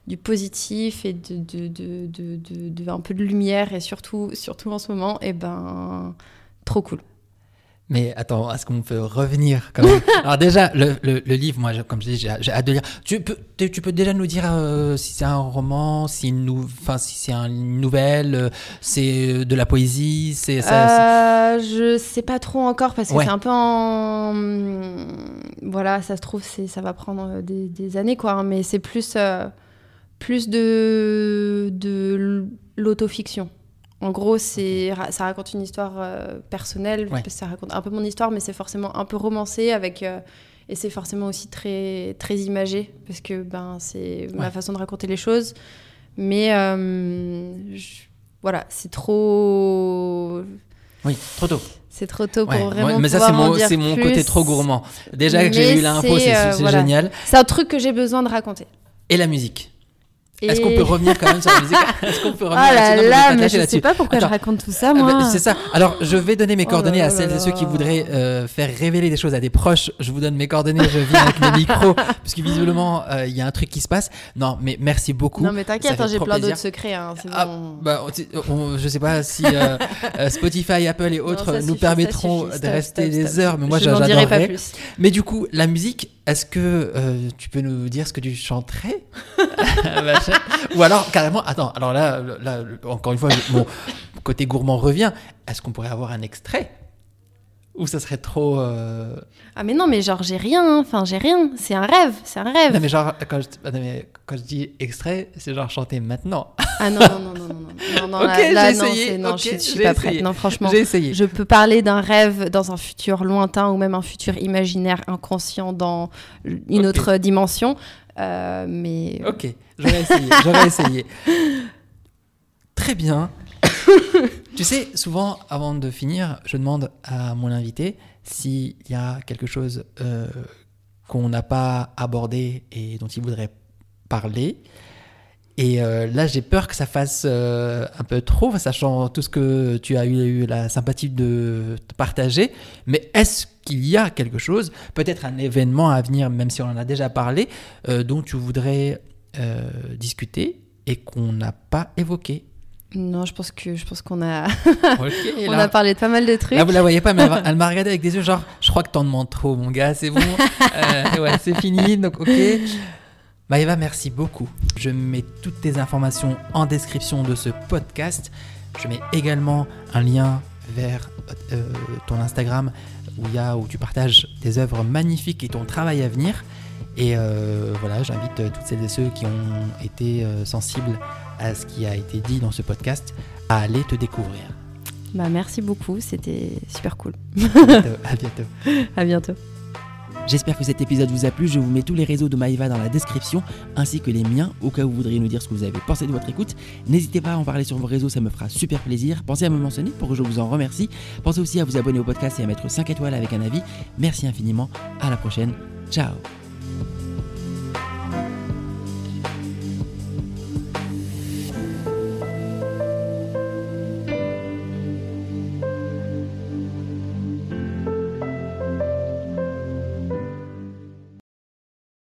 du positif et de, de, de, un peu de lumière et surtout, surtout en ce moment, et eh ben, trop cool. Mais attends, est-ce qu'on peut revenir quand même? [laughs] Alors déjà, le, le, livre, moi, comme je dis, j'ai hâte de lire. Tu peux, tu peux déjà nous dire euh, si c'est un roman, si, nou si c'est une nouvelle, euh, c'est de la poésie, c'est euh, Je sais pas trop encore parce que c'est un peu en... Voilà, ça se trouve, ça va prendre des, des années, quoi. Hein, mais c'est plus, plus de, de l'autofiction. En gros, c'est ça raconte une histoire euh, personnelle, ça raconte un peu mon histoire, mais c'est forcément un peu romancé avec euh, et c'est forcément aussi très très imagé parce que ben c'est ma façon de raconter les choses. Mais euh, voilà, c'est trop. Oui, trop tôt. C'est trop tôt pour vraiment. mais ça, c'est mon, côté trop gourmand. Déjà que j'ai eu l'info, c'est génial. C'est un truc que j'ai besoin de raconter. Et la musique est-ce qu'on peut revenir quand même sur la musique [laughs] Est-ce qu'on peut revenir Ah là là, mais je sais pas pourquoi je raconte tout ça, moi. c'est ça. Alors, je vais donner mes oh coordonnées à celles et ceux qui voudraient euh, faire révéler des choses à des proches. Je vous donne mes coordonnées, je viens avec mes [laughs] micros, parce que visiblement, euh, il y a un truc qui se passe. Non, mais merci beaucoup. Non, mais t'inquiète, hein, j'ai plein d'autres secrets. Hein, ah, bah, je sais pas si euh, [laughs] Spotify, Apple et autres nous permettront de rester des heures, mais moi, j'adorerais. Mais du coup, la musique, est-ce que tu peux nous dire ce que tu chanterais? [laughs] Ou alors, carrément, attends, alors là, là encore une fois, mon côté gourmand revient. Est-ce qu'on pourrait avoir un extrait? Ou ça serait trop. Euh, ah, mais non, mais genre, j'ai rien, hein. enfin, j'ai rien, c'est un rêve, c'est un rêve. Non, mais genre, quand je, quand je dis extrait, c'est genre chanter maintenant. Ah non, non, non, non, non, non, non, [laughs] ok, j'ai essayé. Non, je, suis pas prête. Non, franchement, essayé. Je peux parler d'un rêve dans un futur lointain ou même un futur imaginaire inconscient dans une autre dimension. Euh, mais. Ok, j'aurais essayé. j'aurais essayé. Très bien. tu sais, souvent, avant de finir, je demande à mon invité s'il y a quelque chose euh, qu'on n'a pas abordé et dont il voudrait parler. Et euh, là, j'ai peur que ça fasse un peu trop, sachant tout ce que tu as eu, la sympathie de partager. Mais est-ce qu'il y a quelque chose, peut-être un événement à venir, même si on en a déjà parlé, euh, dont tu voudrais euh, discuter et qu'on n'a pas évoqué non, je pense que je pense qu'on a [laughs] [laughs] on a parlé de pas mal de trucs. Là vous la voyez pas, mais elle, m'a regardé avec des yeux genre je crois que t'en demandes trop, mon gars, c'est bon, [laughs] euh, ouais, c'est fini, donc ok. Maëva, merci beaucoup. Je mets toutes tes informations en description de ce podcast. Je mets également un lien vers euh, ton Instagram où, y a, où tu partages tes œuvres magnifiques et ton travail à venir. Et euh, voilà, j'invite toutes celles et ceux qui ont été euh, sensibles à ce qui a été dit dans ce podcast à aller te découvrir. Bah, merci beaucoup, c'était super cool. À bientôt. [laughs] à bientôt. J'espère que cet épisode vous a plu. Je vous mets tous les réseaux de Maïva dans la description, ainsi que les miens, au cas où vous voudriez nous dire ce que vous avez pensé de votre écoute. N'hésitez pas à en parler sur vos réseaux, ça me fera super plaisir. Pensez à me mentionner pour que je vous en remercie. Pensez aussi à vous abonner au podcast et à mettre 5 étoiles avec un avis. Merci infiniment. À la prochaine. Ciao